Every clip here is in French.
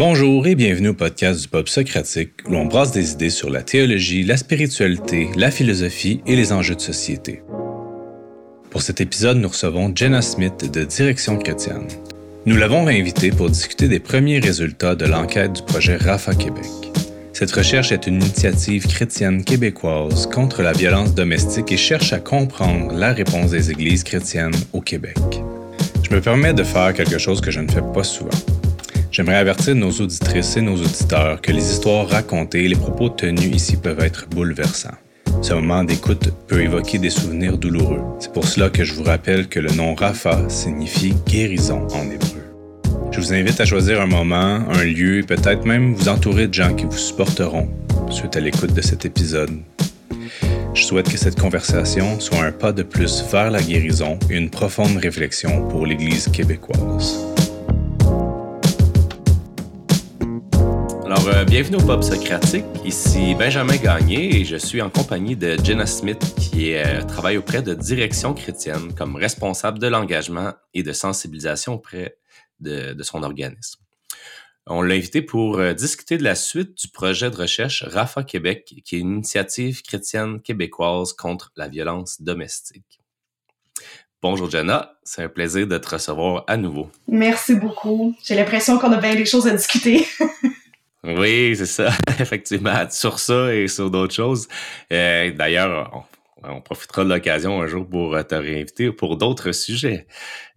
Bonjour et bienvenue au podcast du Pop Socratique où l'on brasse des idées sur la théologie, la spiritualité, la philosophie et les enjeux de société. Pour cet épisode, nous recevons Jenna Smith de Direction chrétienne. Nous l'avons réinvitée pour discuter des premiers résultats de l'enquête du projet RAFA Québec. Cette recherche est une initiative chrétienne québécoise contre la violence domestique et cherche à comprendre la réponse des églises chrétiennes au Québec. Je me permets de faire quelque chose que je ne fais pas souvent. J'aimerais avertir nos auditrices et nos auditeurs que les histoires racontées et les propos tenus ici peuvent être bouleversants. Ce moment d'écoute peut évoquer des souvenirs douloureux. C'est pour cela que je vous rappelle que le nom Rafa signifie guérison en hébreu. Je vous invite à choisir un moment, un lieu et peut-être même vous entourer de gens qui vous supporteront suite à l'écoute de cet épisode. Je souhaite que cette conversation soit un pas de plus vers la guérison et une profonde réflexion pour l'Église québécoise. Euh, bienvenue au Pop Socratique. Ici Benjamin Gagné et je suis en compagnie de Jenna Smith qui euh, travaille auprès de Direction chrétienne comme responsable de l'engagement et de sensibilisation auprès de, son organisme. On l'a invité pour euh, discuter de la suite du projet de recherche RAFA Québec, qui est une initiative chrétienne québécoise contre la violence domestique. Bonjour Jenna, c'est un plaisir de te recevoir à nouveau. Merci beaucoup. J'ai l'impression qu'on a bien des choses à discuter. Oui, c'est ça, effectivement, sur ça et sur d'autres choses. Euh, d'ailleurs, on, profitera de l'occasion un jour pour te réinviter pour d'autres sujets.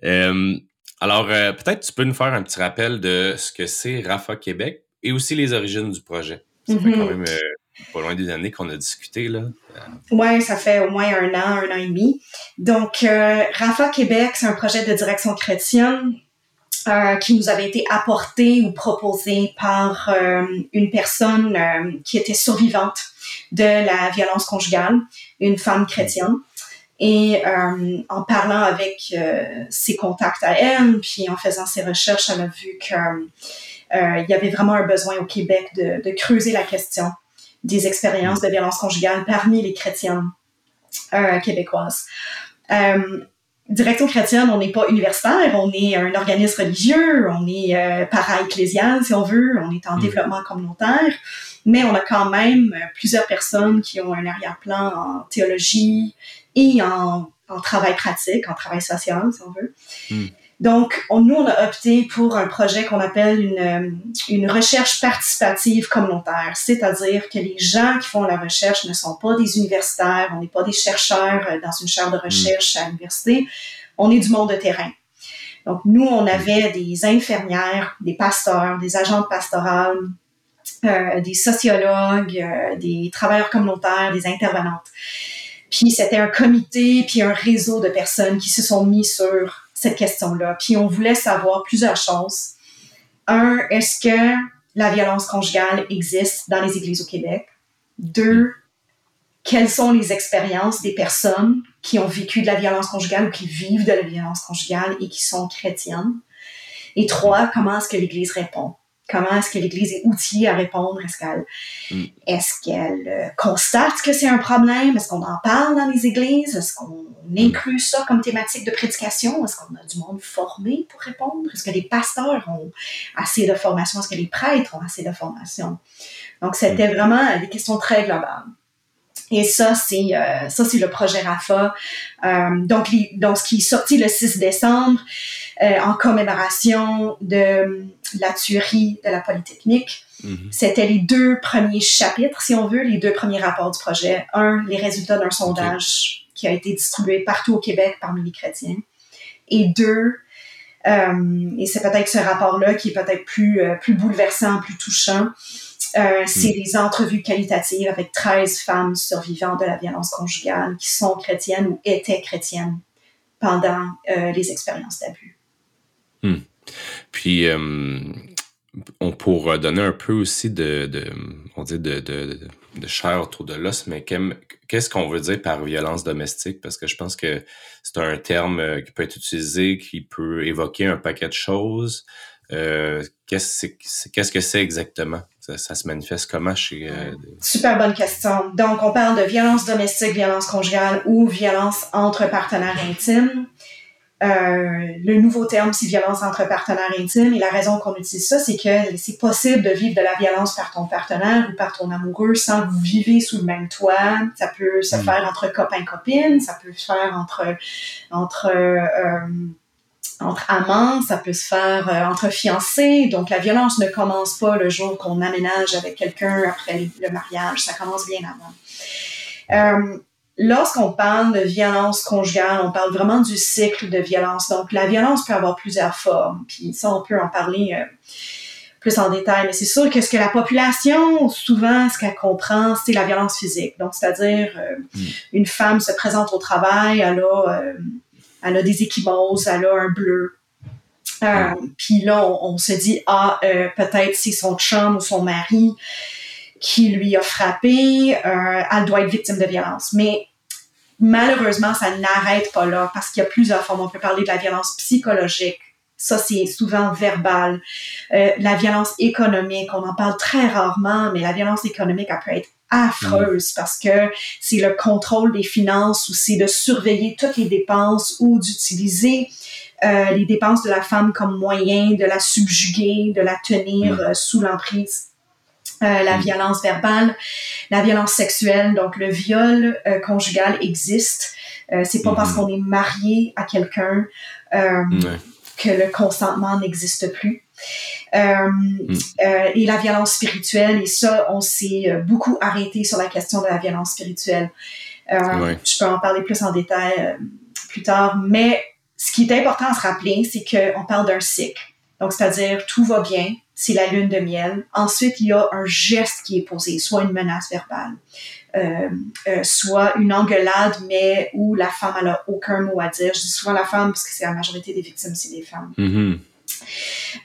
Euh, alors, euh, peut-être tu peux nous faire un petit rappel de ce que c'est RAFA Québec et aussi les origines du projet. Ça fait quand mm-hmm. même pas loin des années qu'on a discuté, là. Oui, ça fait au moins un an, un an et demi. Donc, RAFA Québec, c'est un projet de direction chrétienne euh, qui nous avait été apporté ou proposé par euh, une personne euh, qui était survivante de la violence conjugale, une femme chrétienne. Et en parlant avec ses contacts à elle, puis en faisant ses recherches, elle a vu qu'il y avait vraiment un besoin au Québec de, de creuser la question des expériences de violence conjugale parmi les chrétiennes québécoises. Direction chrétienne, on n'est pas universitaire, on est un organisme religieux, on est euh, para-ecclésial, si on veut, on est en mm. développement communautaire, mais on a quand même euh, plusieurs personnes qui ont un arrière-plan en théologie et en, travail pratique, en travail social, si on veut. Mm. Donc, nous, on a opté pour un projet qu'on appelle une, euh, une recherche participative communautaire, c'est-à-dire que les gens qui font la recherche ne sont pas des universitaires, on n'est pas des chercheurs euh, dans une chaire de recherche à l'université, on est du monde de terrain. Donc, nous, on avait des infirmières, des pasteurs, des agentes pastorales, euh, des sociologues, des travailleurs communautaires, des intervenantes. Puis c'était un comité, puis un réseau de personnes qui se sont mis sur cette question-là. Puis on voulait savoir plusieurs choses. Un, est-ce que la violence conjugale existe dans les églises au Québec? Deux, quelles sont les expériences des personnes qui ont vécu de la violence conjugale ou qui vivent de la violence conjugale et qui sont chrétiennes? Et trois, comment est-ce que l'Église répond? Comment est-ce que l'Église est outillée à répondre? Est-ce qu'elle mm. est euh, constate que c'est un problème? Est-ce qu'on en parle dans les églises? Est-ce qu'on inclut ça comme thématique de prédication? Est-ce qu'on a du monde formé pour répondre? Est-ce que les pasteurs ont assez de formation? Est-ce que les prêtres ont assez de formation? Donc, c'était mm. vraiment des questions très globales. Et ça, c'est euh, ça, c'est le projet RAFA. Euh, donc, donc, ce qui est sorti le 6 décembre en commémoration de la tuerie de la Polytechnique. Mhm. C'était les deux premiers chapitres, si on veut, les deux premiers rapports du projet. Un, les résultats d'un sondage qui a été distribué partout au Québec parmi les chrétiens. Et deux, euh, et c'est peut-être ce rapport-là qui est peut-être plus, euh, plus bouleversant, plus touchant, euh, c'est mhm. les entrevues qualitatives avec 13 femmes survivantes de la violence conjugale qui sont chrétiennes ou étaient chrétiennes pendant les expériences d'abus. Hmm. Puis, on pourra donner un peu aussi de, de on dit de, de, de, chair autour de l'os, mais qu'est-ce qu'on veut dire par violence domestique? Parce que je pense que c'est un terme euh, qui peut être utilisé, qui peut évoquer un paquet de choses. Euh, qu'est-ce, que c'est exactement? Ça, se manifeste comment chez... Super bonne question. Donc, on parle de violence domestique, violence conjugale ou violence entre partenaires intimes. Euh, le nouveau terme, c'est violence entre partenaires intimes. Et la raison qu'on utilise ça, c'est que c'est possible de vivre de la violence par ton partenaire ou par ton amoureux sans que vous vivez sous le même toit. Ça peut se mm. faire entre copains-copines, ça peut se faire entre, entre, euh, entre amants, ça peut se faire euh, entre fiancés. Donc la violence ne commence pas le jour qu'on aménage avec quelqu'un après le mariage, ça commence bien avant. Euh, Lorsqu'on parle de violence conjugale, on parle vraiment du cycle de violence. Donc, la violence peut avoir plusieurs formes. Puis ça, on peut en parler euh, plus en détail. Mais c'est sûr que ce que la population, souvent, ce qu'elle comprend, c'est la violence physique. Donc, c'est-à-dire, euh, hmm. une femme se présente au travail, elle a, euh, elle a des échymoses, elle a un bleu. Puis là, on, on, se dit, ah, peut-être c'est son chum ou son mari qui lui a frappé, euh, elle doit être victime de violence. Mais malheureusement, ça n'arrête pas là parce qu'il y a plusieurs formes. On peut parler de la violence psychologique. Ça, c'est souvent verbal. Euh, la violence économique, on en parle très rarement, mais la violence économique, elle peut être affreuse mm. parce que c'est le contrôle des finances ou c'est de surveiller toutes les dépenses ou d'utiliser euh, les dépenses de la femme comme moyen de la subjuguer, de la tenir mm. sous l'emprise euh, la violence verbale, la violence sexuelle, donc le viol euh, conjugal existe. Euh, c'est pas parce mm-hmm. qu'on est marié à quelqu'un que le consentement n'existe plus. Mm. et la violence spirituelle, et ça, on s'est beaucoup arrêté sur la question de la violence spirituelle. Je peux en parler plus en détail plus tard, mais ce qui est important à se rappeler, c'est qu'on parle d'un cycle. Donc, c'est-à-dire, tout va bien, c'est la lune de miel. Ensuite, il y a un geste qui est posé, soit une menace verbale, euh, euh, soit une engueulade, mais où la femme n'a aucun mot à dire. Je dis souvent la femme parce que c'est la majorité des victimes, c'est des femmes. Mm-hmm.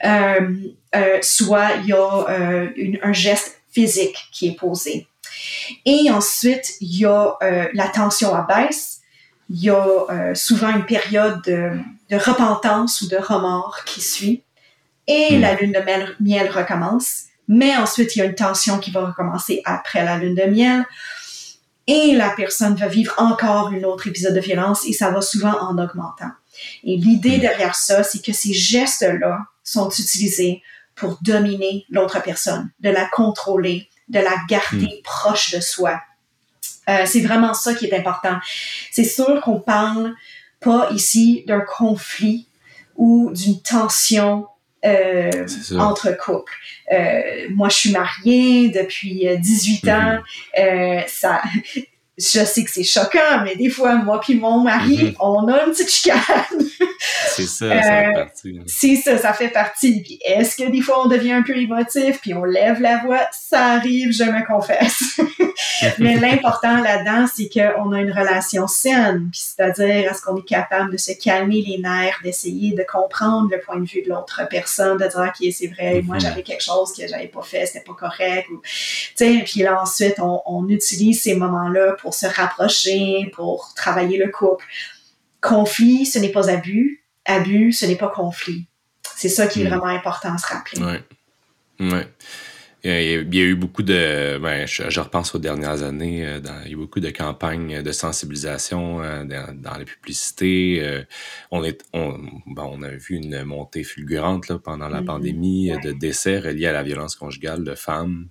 Euh, soit il y a un geste physique qui est posé. Et ensuite, il y a la tension à baisse. Il y a souvent une période de, de repentance ou de remords qui suit et hmm. la lune de miel, recommence. Mais ensuite, il y a une tension qui va recommencer après la lune de miel. Et la personne va vivre encore une autre épisode de violence et ça va souvent en augmentant. Et l'idée hmm. derrière ça, c'est que ces gestes-là sont utilisés pour dominer l'autre personne, de la contrôler, de la garder hmm. proche de soi. Euh, c'est vraiment ça qui est important. C'est sûr qu'on parle pas ici d'un conflit ou d'une tension euh, entre couples. Euh, moi, je suis mariée depuis 18 euh, ans. Mm-hmm. ça, je sais que c'est choquant, mais des fois, moi puis mon mari, mm-hmm. on a une petite chicane. c'est ça, ça fait partie. C'est ça, ça fait partie. Puis est-ce que des fois, on devient un peu émotif, puis on lève la voix? Ça arrive, je me confesse. mais l'important là-dedans, c'est qu'on a une relation saine. Puis c'est-à-dire, est-ce qu'on est capable de se calmer les nerfs, d'essayer de comprendre le point de vue de l'autre personne, de dire, OK, c'est vrai, moi, mm-hmm. j'avais quelque chose que j'avais pas fait, c'était pas correct. Ou, puis là, ensuite, on, on utilise ces moments-là pour se rapprocher, pour travailler le couple. Conflit, ce n'est pas abus. Abus, ce n'est pas conflit. C'est ça qui est hmm. vraiment important à se rappeler. Oui. Ouais. Il y a eu beaucoup de. Ben, je, repense aux dernières années. Euh, dans, il y a eu beaucoup de campagnes de sensibilisation euh, dans, les publicités. Euh, on, est, on, on a vu une montée fulgurante là, pendant la mm-hmm. pandémie de décès reliés à la violence conjugale de femmes.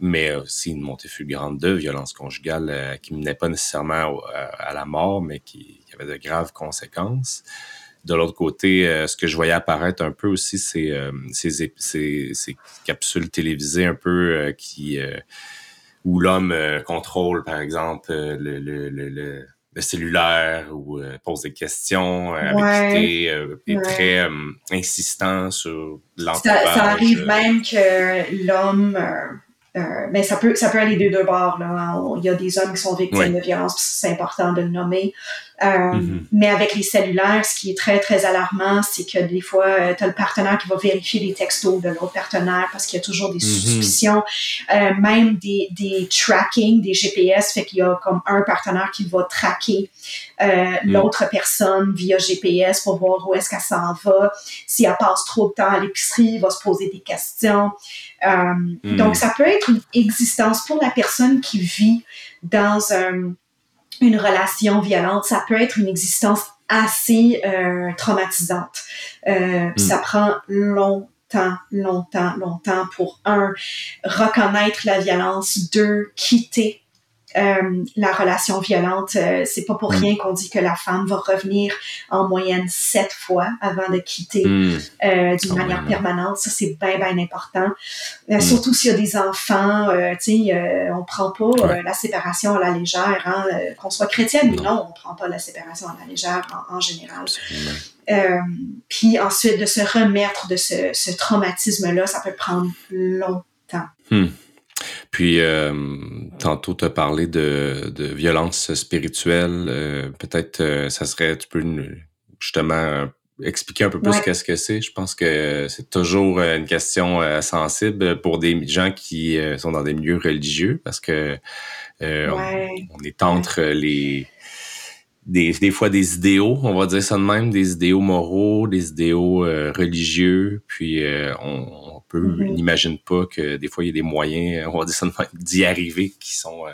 mais aussi une montée fulgurante de violence conjugale qui menait pas nécessairement à, la mort, mais qui, qui avait de graves conséquences de l'autre côté, euh, ce que je voyais apparaître un peu aussi, c'est euh, ces, ces, capsules télévisées un peu euh, qui où l'homme contrôle, par exemple, le, le, le, le cellulaire ou pose des questions avec est très insistant sur l'entourage. Ça, ça, arrive même que l'homme mais ben, ça peut ça peut aller des deux bords là. Il y a des hommes qui sont victimes de violence, c'est important de le nommer. Euh, mm-hmm. Mais avec les cellulaires, ce qui est très, très alarmant, c'est que des fois, euh, tu as le partenaire qui va vérifier les textos de l'autre partenaire parce qu'il y a toujours des mm-hmm. suspicions, euh, même des, des tracking, des GPS, fait qu'il y a comme un partenaire qui va traquer mm. l'autre personne via GPS pour voir où est-ce qu'elle s'en va. Si elle passe trop de temps à l'épicerie, il va se poser des questions. Mm. Donc, ça peut être une existence pour la personne qui vit dans un une relation violente, ça peut être une existence assez euh, traumatisante. Euh, Hmm. Ça prend longtemps, longtemps, longtemps pour un reconnaître la violence, deux quitter euh, la relation violente. Euh, c'est pas pour Hmm. rien qu'on dit que la femme va revenir en moyenne sept fois avant de quitter Hmm. euh, d'une Quand manière permanente. Ça, c'est bien, bien important. Euh, Mm. Surtout s'il y a des enfants, tu sais, on prend pas Ouais. la séparation à la légère, hein, qu'on soit chrétienne ou Non. non, on prend pas la séparation à la légère en, en général. Puis ensuite, de se remettre de ce, ce traumatisme-là, ça peut prendre longtemps. Puis, euh, tantôt, tu as parlé de, de violence spirituelle. euh, Peut-être, euh, ça serait, tu peux justement expliquer un peu plus Ouais. qu'est-ce que c'est? Je pense que c'est toujours une question euh, sensible pour des gens qui sont dans des milieux religieux parce que on- on, est entre les des, des fois des idéaux, on va dire ça de même, des idéaux moraux, des idéaux religieux, puis on, Mhm. on n'imagine pas que des fois il y a des moyens, on va dire ça d'y arriver qui sont euh,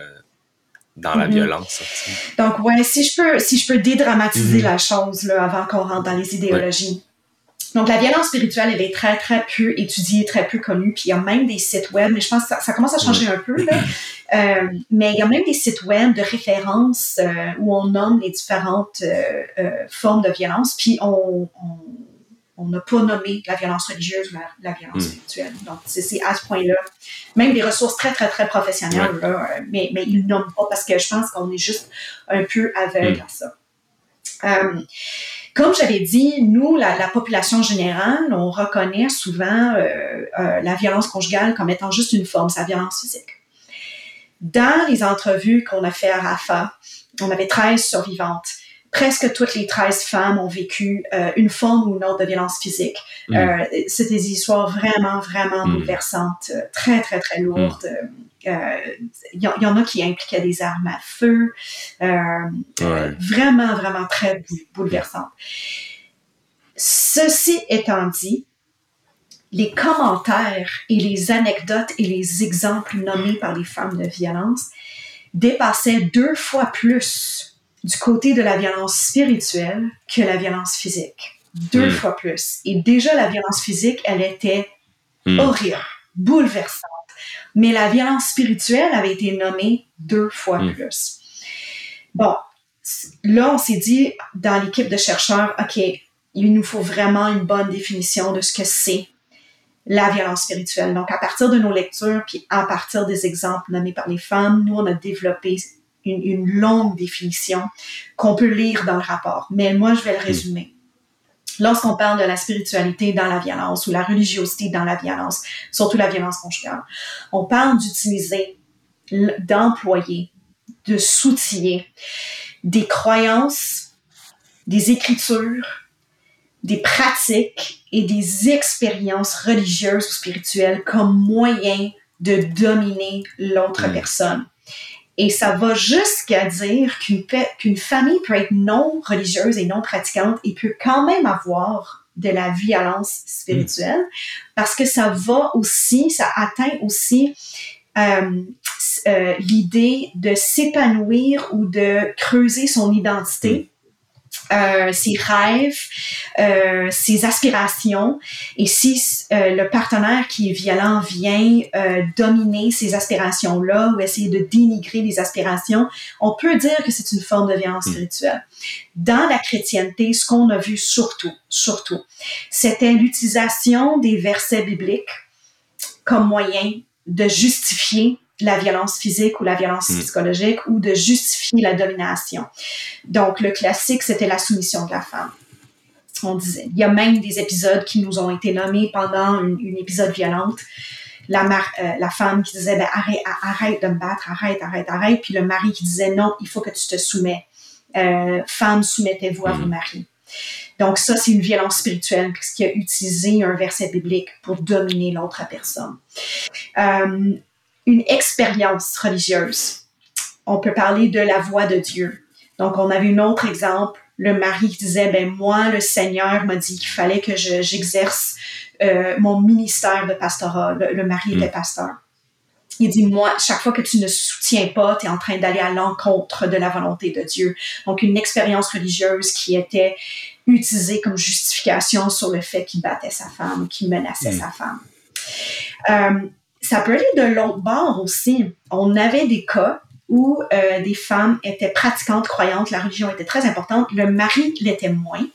dans la Mhm. violence. tu sais. Donc, ouais, si je peux, si je peux dédramatiser Mhm. la chose là, avant qu'on rentre dans les idéologies. Donc, la violence spirituelle, elle est très, très peu étudiée, très peu connue. Puis, il y a même des sites web, mais je pense que ça, ça commence à changer un peu. Là. Euh, mais il y a même des sites web de référence euh, où on nomme les différentes euh, euh, formes de violence. Puis, on on- on n'a pas nommé la violence religieuse ou la, la violence Mm. spirituelle. Donc, c'est à ce point-là. Même des ressources très, très, très professionnelles, là, euh, mais, mais ils ne nomment pas parce que je pense qu'on est juste un peu aveugle Mm. à ça. Euh, comme j'avais dit, nous, la, la population générale, on reconnaît souvent euh, euh, la violence conjugale comme étant juste une forme, sa violence physique. Dans les entrevues qu'on a fait à RAFA, on avait 13 survivantes. Presque toutes les 13 femmes ont vécu euh, une forme ou une autre de violence physique. Mm. Euh, c'est des histoires vraiment, vraiment Mm. bouleversantes, euh, très, très, très lourdes. Euh, Il y, en- il y en a qui impliquaient des armes à feu. Euh, Ouais. vraiment, vraiment très bou- bouleversante. Ceci étant dit, les commentaires et les anecdotes et les exemples nommés par les femmes de violence dépassaient deux fois plus du côté de la violence spirituelle que la violence physique. Deux Mm. fois plus. Et déjà, la violence physique, elle était Mm. horrible, bouleversante. Mais la violence spirituelle avait été nommée deux fois Mm. plus. Bon, là, on s'est dit dans l'équipe de chercheurs, OK, il nous faut vraiment une bonne définition de ce que c'est la violence spirituelle. Donc, à partir de nos lectures, puis à partir des exemples nommés par les femmes, nous, on a développé une, une longue définition qu'on peut lire dans le rapport. Mais moi, je vais le résumer. Lorsqu'on parle de la spiritualité dans la violence ou la religiosité dans la violence, surtout la violence conjugale, on parle d'utiliser, d'employer, de s'outiller des croyances, des écritures, des pratiques et des expériences religieuses ou spirituelles comme moyen de dominer l'autre Mm. personne. Et ça va jusqu'à dire qu'une famille peut être non religieuse et non pratiquante et peut quand même avoir de la violence spirituelle parce que ça va aussi, ça atteint aussi euh, euh, l'idée de s'épanouir ou de creuser son identité. Euh, ses rêves, euh, ses aspirations. Et si euh, le partenaire qui est violent vient euh, dominer ces aspirations-là ou essayer de dénigrer les aspirations, on peut dire que c'est une forme de violence Mm. spirituelle. Dans la chrétienté, ce qu'on a vu surtout, surtout, c'était l'utilisation des versets bibliques comme moyen de justifier la violence physique ou la violence Mm. psychologique ou de justifier la domination. Donc, le classique, c'était la soumission de la femme. On disait. Il y a même des épisodes qui nous ont été nommés pendant une, une épisode violente. La, euh, la femme qui disait ben, arrête, arrête de me battre, arrête, arrête, arrête. Puis le mari qui disait non, il faut que tu te soumets. Euh, femme, soumettez-vous à vos maris. Donc, ça, c'est une violence spirituelle, puisqu'il a utilisé un verset biblique pour dominer l'autre personne. Euh, une expérience religieuse. On peut parler de la voix de Dieu. Donc, on avait un autre exemple, le mari qui disait, ben moi, le Seigneur m'a dit qu'il fallait que je- j'exerce euh, mon ministère de pastorat. Le, le mari Mm. était pasteur. Il dit, moi, chaque fois que tu ne soutiens pas, tu es en train d'aller à l'encontre de la volonté de Dieu. Donc, une expérience religieuse qui était utilisée comme justification sur le fait qu'il battait sa femme, qu'il menaçait sa femme. Euh, ça peut aller de l'autre bord aussi. On avait des cas où euh, des femmes étaient pratiquantes, croyantes, la religion était très importante, le mari l'était moins.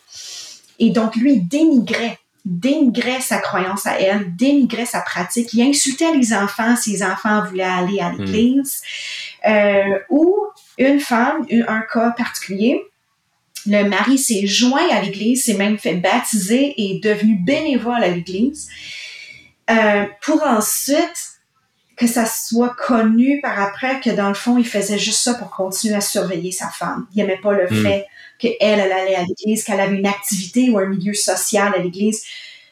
Et donc, lui, dénigrait dénigrait sa croyance à elle, dénigrait sa pratique, il insultait les enfants si les enfants voulaient aller à l'église. Euh, ou une femme, un cas particulier, le mari s'est joint à l'église, s'est même fait baptiser et est devenu bénévole à l'église, euh, pour ensuite que ça soit connu par après que dans le fond, il faisait juste ça pour continuer à surveiller sa femme. Il n'aimait pas le hmm. fait qu'elle, elle allait à l'église, qu'elle avait une activité ou un milieu social à l'église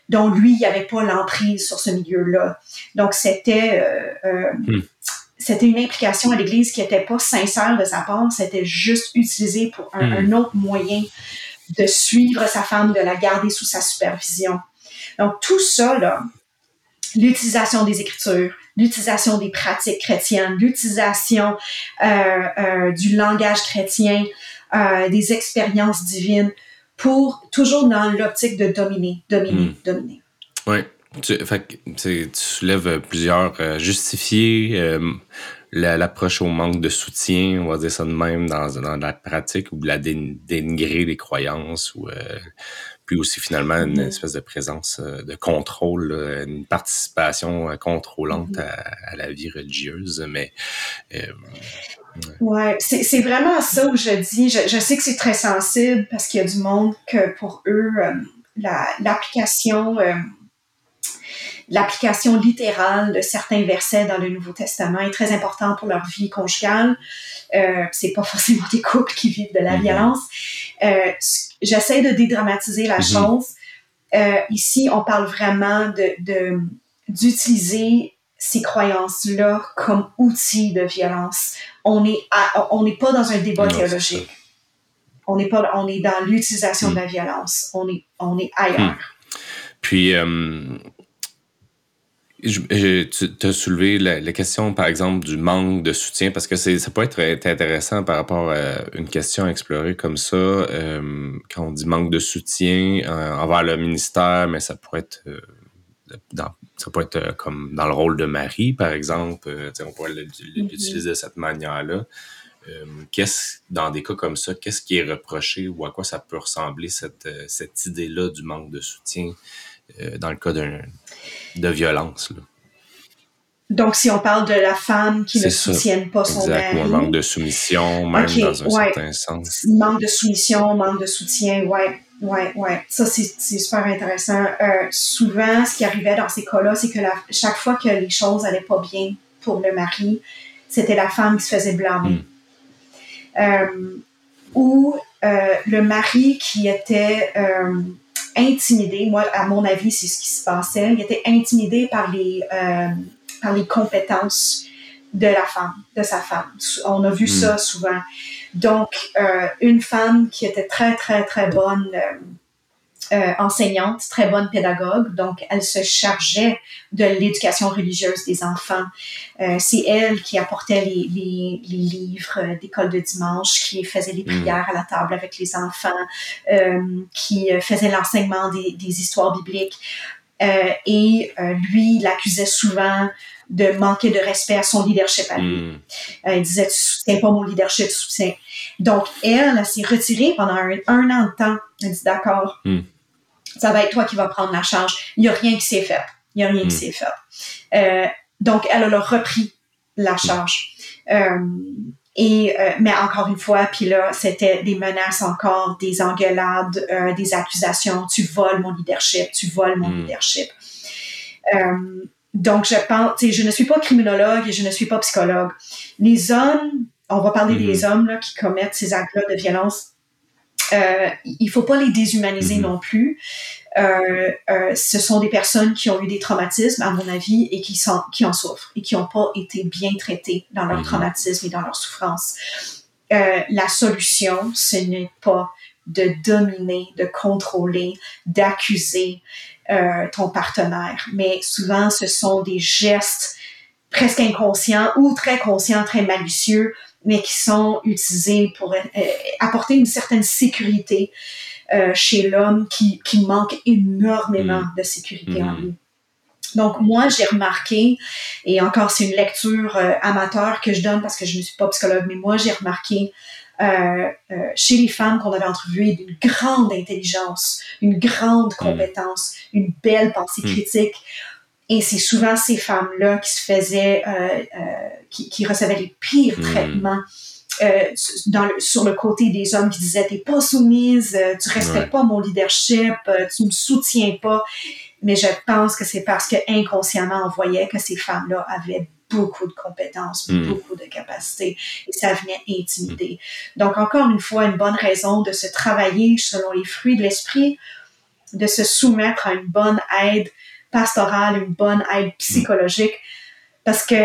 dont lui, il n'y avait pas l'emprise sur ce milieu-là. Donc, c'était euh, euh, hmm. c'était une implication à l'église qui n'était pas sincère de sa part, c'était juste utilisé pour un, hmm. un, autre moyen de suivre sa femme, de la garder sous sa supervision. Donc, tout ça, là, l'utilisation des Écritures, l'utilisation des pratiques chrétiennes, l'utilisation euh, euh, du langage chrétien, euh, des expériences divines, pour toujours dans l'optique de dominer, dominer, hmm. dominer. Oui. Tu, tu soulèves plusieurs justifiés l'approche au manque de soutien, on va dire ça de même, dans, dans la pratique, ou la dénigrer les croyances, ou puis aussi finalement une espèce de présence euh, de contrôle, une participation euh, contrôlante mm-hmm. à, la vie religieuse. Mais euh, ouais, c'est vraiment ça où je dis. Je, sais que c'est très sensible parce qu'il y a du monde que pour eux l'application l'application littérale de certains versets dans le Nouveau Testament est très importante pour leur vie conjugale. Euh, c'est pas forcément des couples qui vivent de la mm-hmm. violence. Euh, J'essaie de dédramatiser la mm-hmm. chose. Euh, ici, on parle vraiment de d'utiliser ces croyances-là comme outil de violence. On est on n'est pas dans un débat théologique. On n'est pas on est dans l'utilisation de la mm. violence. On est on est ailleurs. Puis euh, je, tu as soulevé la, question, par exemple, du manque de soutien, parce que ça peut être intéressant par rapport à une question à explorer comme ça. Euh, quand on dit manque de soutien euh, envers le ministère, mais ça pourrait être euh, dans, ça peut être comme dans le rôle de mari, par exemple. on pourrait mm-hmm. l'utiliser de cette manière-là. qu'est-ce, dans des cas comme ça, qu'est-ce qui est reproché ou à quoi ça peut ressembler cette, cette idée-là du manque de soutien dans le cas d'un de violence. Donc, si on parle de la femme qui ne soutienne pas son mari. manque de soumission, même dans un certain sens. Manque de soumission, manque de soutien, ouais, ouais, ouais. Ça, c'est super intéressant. Euh, souvent, ce qui arrivait dans ces cas-là, c'est que chaque fois que les choses n'allaient pas bien pour le mari, c'était la femme qui se faisait blâmer. Hmm. Euh, ou euh, le mari qui était intimidé. Moi, à mon avis, c'est ce qui se passait. Il était intimidé par les, euh, par les compétences de la femme, de sa femme. On a vu hmm. ça souvent. Donc, euh, une femme qui était très, très, très bonne euh, enseignante, très bonne pédagogue, donc elle se chargeait de l'éducation religieuse des enfants. Euh, c'est elle qui apportait les, les, les livres d'école de dimanche, qui faisait les hmm. prières à la table avec les enfants, euh, qui faisait l'enseignement des, des, histoires bibliques. et lui, il accusait souvent de manquer de respect à son leadership à lui. Hmm. il disait, tu soutiens pas mon leadership, tu soutiens. Donc, elle, elle s'est retirée pendant un, an de temps. Elle dit, d'accord, hmm ça va être toi qui vas prendre la charge. Il n'y a rien qui s'est fait. Il n'y a rien qui hmm. s'est fait. Euh, donc, elle a repris la charge. Euh, et euh, mais encore une fois, puis là, c'était des menaces encore, des engueulades, des accusations. Tu voles mon leadership, tu voles mon hmm. leadership. donc, je pense, je ne suis pas criminologue et je ne suis pas psychologue. Les hommes, on va parler des hmm. hommes là, qui commettent ces actes-là de violence euh, il faut pas les déshumaniser mhm. non plus. Euh, euh, ce sont des personnes qui ont eu des traumatismes, à mon avis, et qui, sont, qui en souffrent et qui n'ont pas été bien traitées dans leur mhm. traumatisme et dans leur souffrance. la solution, ce n'est pas de dominer, de contrôler, d'accuser ton partenaire, mais souvent ce sont des gestes presque inconscients ou très conscients, très malicieux, mais qui sont utilisés pour apporter une certaine sécurité chez l'homme qui, qui manque énormément mm. de sécurité en mm. lui. Donc moi, j'ai remarqué, et encore c'est une lecture amateur que je donne parce que je ne suis pas psychologue, mais moi j'ai remarqué euh, euh, chez les femmes qu'on avait entrevuées d'une grande intelligence, une grande hmm. compétence, une belle pensée critique. Et c'est souvent ces femmes-là qui se faisaient, euh, qui, qui, recevaient les pires hmm. traitements. dans sur le côté des hommes qui disaient t'es pas soumise, tu respectes pas mon leadership, tu me soutiens pas. Mais je pense que c'est parce que inconsciemment on voyait que ces femmes-là avaient beaucoup de compétences, hmm. beaucoup de capacités, et ça venait intimider. Donc, encore une fois, une bonne raison de se travailler selon les fruits de l'esprit, de se soumettre à une bonne aide pastorale, une bonne aide psychologique, parce que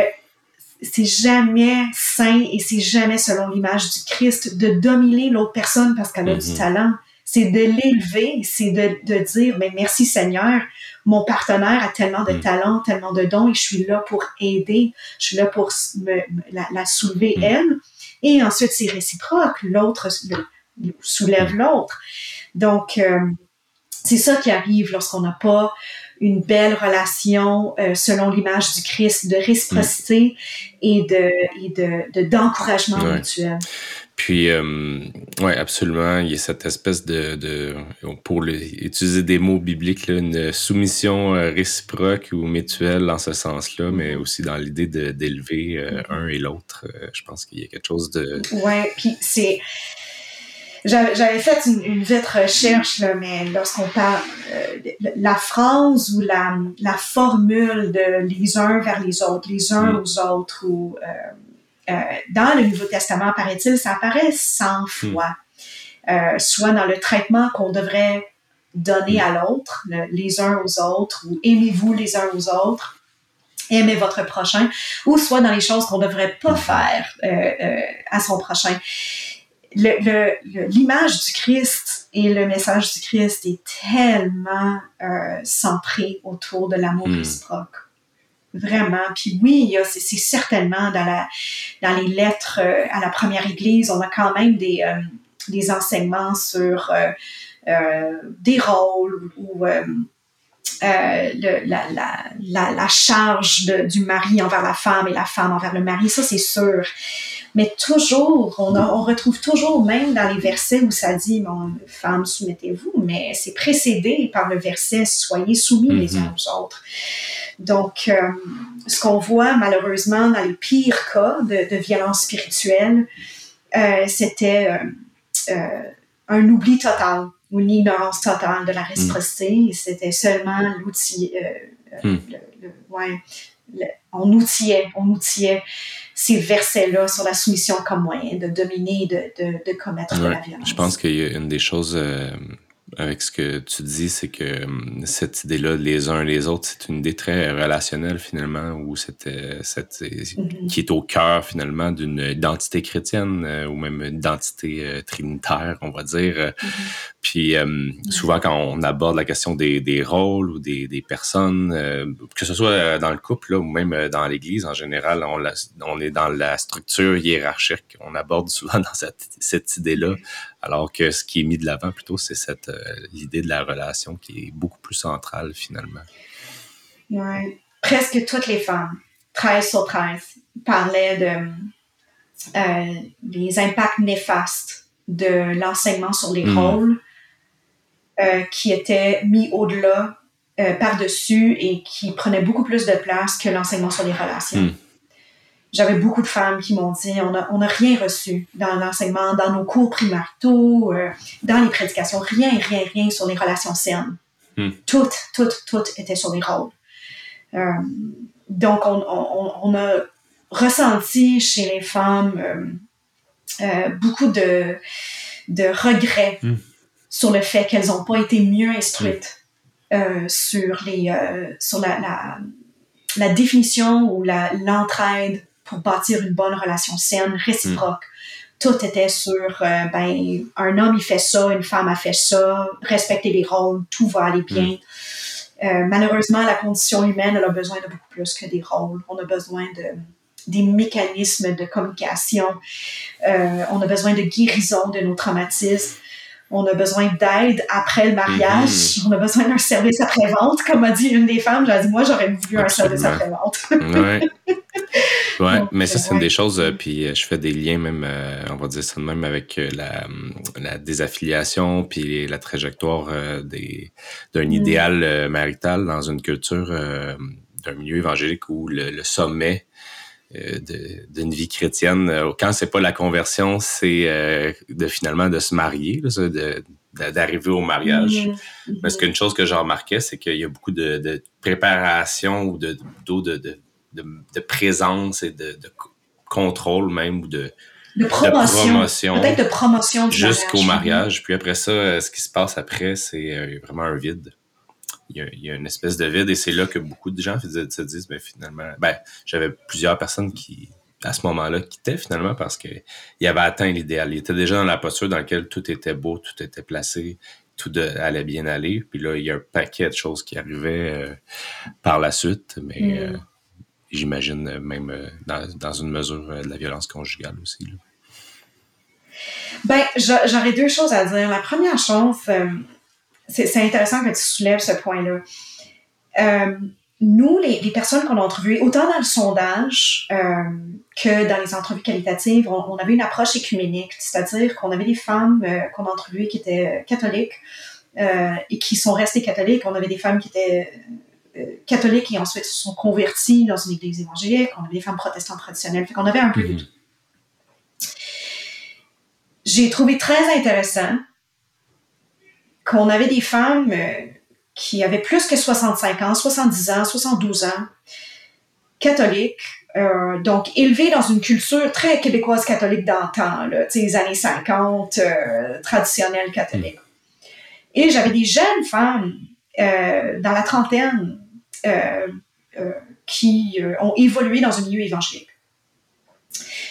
c'est jamais sain et c'est jamais selon l'image du Christ de dominer l'autre personne parce qu'elle a du hmm. talent. C'est de l'élever, c'est de, de dire, mais merci Seigneur, mon partenaire a tellement de mm. talent, tellement de dons et je suis là pour aider, je suis là pour me, la, soulever mm. elle. Et ensuite, c'est réciproque, l'autre soulève mm. l'autre. Donc, euh, c'est ça qui arrive lorsqu'on n'a pas une belle relation euh, selon l'image du Christ de réciprocité et de d'encouragement mutuel. Puis, euh, ouais, absolument. Il y a cette espèce de, de pour utiliser des mots bibliques, une soumission euh, réciproque ou mutuelle dans ce sens-là, mais aussi dans l'idée d'élever euh, un et l'autre. je pense qu'il y a quelque chose de. Ouais, puis c'est. J'avais fait une, une, vite recherche, là, mais lorsqu'on parle la phrase ou la, la formule de les uns vers les autres, les uns mm. aux autres, ou euh, dans le Nouveau Testament, paraît-il, ça apparaît 100 hmm. fois. Euh, soit dans le traitement qu'on devrait donner à l'autre, les uns aux autres, ou aimez-vous les uns aux autres, aimez votre prochain, ou soit dans les choses qu'on ne devrait pas faire euh, à son prochain. L'image du Christ et le message du Christ est tellement centré autour de l'amour hmm. réciproque. Vraiment. Puis oui, c'est certainement dans, la, dans les lettres euh, à la première Église, on a quand même des, euh, des enseignements sur euh, des rôles ou le, la, la, la, charge de, du mari envers la femme et la femme envers le mari, ça c'est sûr. Mais toujours, on, on, retrouve toujours, même dans les versets où ça dit, bon, femme, soumettez-vous, mais c'est précédé par le verset, soyez soumis les mm-hmm. uns aux autres. Donc, euh, ce qu'on voit malheureusement dans les pires cas de, de violence spirituelle, euh, c'était euh, un oubli total ou une ignorance totale de la mm. réciprocité. C'était seulement l'outil. Euh, mm. le, ouais, on outillait, on outillait ces versets-là sur la soumission comme moyen de dominer, de, de, de commettre la violence. Je pense qu'il y a une des choses avec ce que tu dis, c'est que hum, cette idée-là, les uns les autres, c'est une idée très relationnelle finalement, c'était cette, mm-hmm. qui est au cœur finalement d'une identité chrétienne euh, ou même une identité euh, trinitaire, on va dire. Mm-hmm. Puis hum, souvent quand on aborde la question des, des rôles ou des, des personnes, euh, que ce soit dans le couple là, ou même dans l'Église en général, on, on est dans la structure hiérarchique. On aborde souvent dans cette, cette idée-là alors que ce qui est mis de l'avant plutôt, c'est cette euh, l'idée de la relation qui est beaucoup plus centrale finalement. Oui. Presque toutes les femmes, 13 sur 13, parlaient de euh, des impacts néfastes de l'enseignement sur les hmm. rôles euh, qui étaient mis au-delà, par-dessus et qui prenaient beaucoup plus de place que l'enseignement sur les relations. Hmm j'avais beaucoup de femmes qui m'ont dit on n'a on a rien reçu dans l'enseignement, dans nos cours primaires, euh, dans les prédications, rien, rien, rien sur les relations saines. Hmm. Tout, tout, tout était sur les rôles. Euh, donc, on, on, on, a ressenti chez les femmes euh, euh beaucoup de, de regrets hmm. sur le fait qu'elles n'ont pas été mieux instruites hmm. sur, les, sur la, la, la définition ou l'entraide pour bâtir une bonne relation saine, réciproque. Mm. Tout était sur, euh, ben, un homme il fait ça, une femme a fait ça, respecter les rôles, tout va aller bien. Euh, malheureusement, la condition humaine, elle a besoin de beaucoup plus que des rôles. On a besoin de des mécanismes de communication. Euh, on a besoin de guérison de nos traumatismes. On a besoin d'aide après le mariage. Mm-hmm. On a besoin d'un service après-vente. Comme a dit une des femmes, j'ai dit, moi, j'aurais voulu un service après-vente. ouais. mais ça, c'est une des choses. Euh, puis euh, je fais des liens même, on va dire ça même, avec la, la désaffiliation puis la trajectoire des, d'un mm. idéal marital dans une culture d'un milieu évangélique où le sommet euh, d'une vie chrétienne. Euh, quand c'est pas la conversion, c'est euh, de finalement de se marier, de, d'arriver au mariage. Mm-hmm. Parce qu'une chose que j'ai remarqué, c'est qu'il y a beaucoup de, préparation ou de, de, de, présence et de, contrôle même ou de, de promotion. Peut-être de promotion Jusqu'au mariage. Puis après ça, ce qui se passe après, c'est vraiment un vide il y, a, une espèce de vide et c'est là que beaucoup de gens se disent, ben finalement, ben, j'avais plusieurs personnes qui, à ce moment-là, quittaient finalement parce qu'ils avaient atteint l'idéal. Ils étaient déjà dans la posture dans laquelle tout était beau, tout était placé, tout allait bien aller. Puis là, il y a un paquet de choses qui arrivaient euh, par la suite, mais mm. euh, j'imagine même euh, dans, une mesure de la violence conjugale aussi. Ben, j'aurais deux choses à dire. La première chose, c'est intéressant que tu soulèves ce point-là. Euh, nous, les, personnes qu'on a entrevuées, autant dans le sondage euh, que dans les entrevues qualitatives, on, avait une approche écuménique, c'est-à-dire qu'on avait des femmes euh, qu'on a entrevuées qui étaient catholiques et qui sont restées catholiques. On avait des femmes qui étaient catholiques et ensuite se sont converties dans une église évangélique. On avait des femmes protestantes traditionnelles. Fait qu'on avait un peu de mhm. tout. J'ai trouvé très intéressant qu'on avait des femmes euh, qui avaient plus que 65 ans, 70 ans, 72 ans, catholiques, euh, donc élevées dans une culture très québécoise catholique d'antan, les années 50, euh, traditionnelle catholique. Et j'avais des jeunes femmes dans la trentaine qui ont évolué dans un milieu évangélique.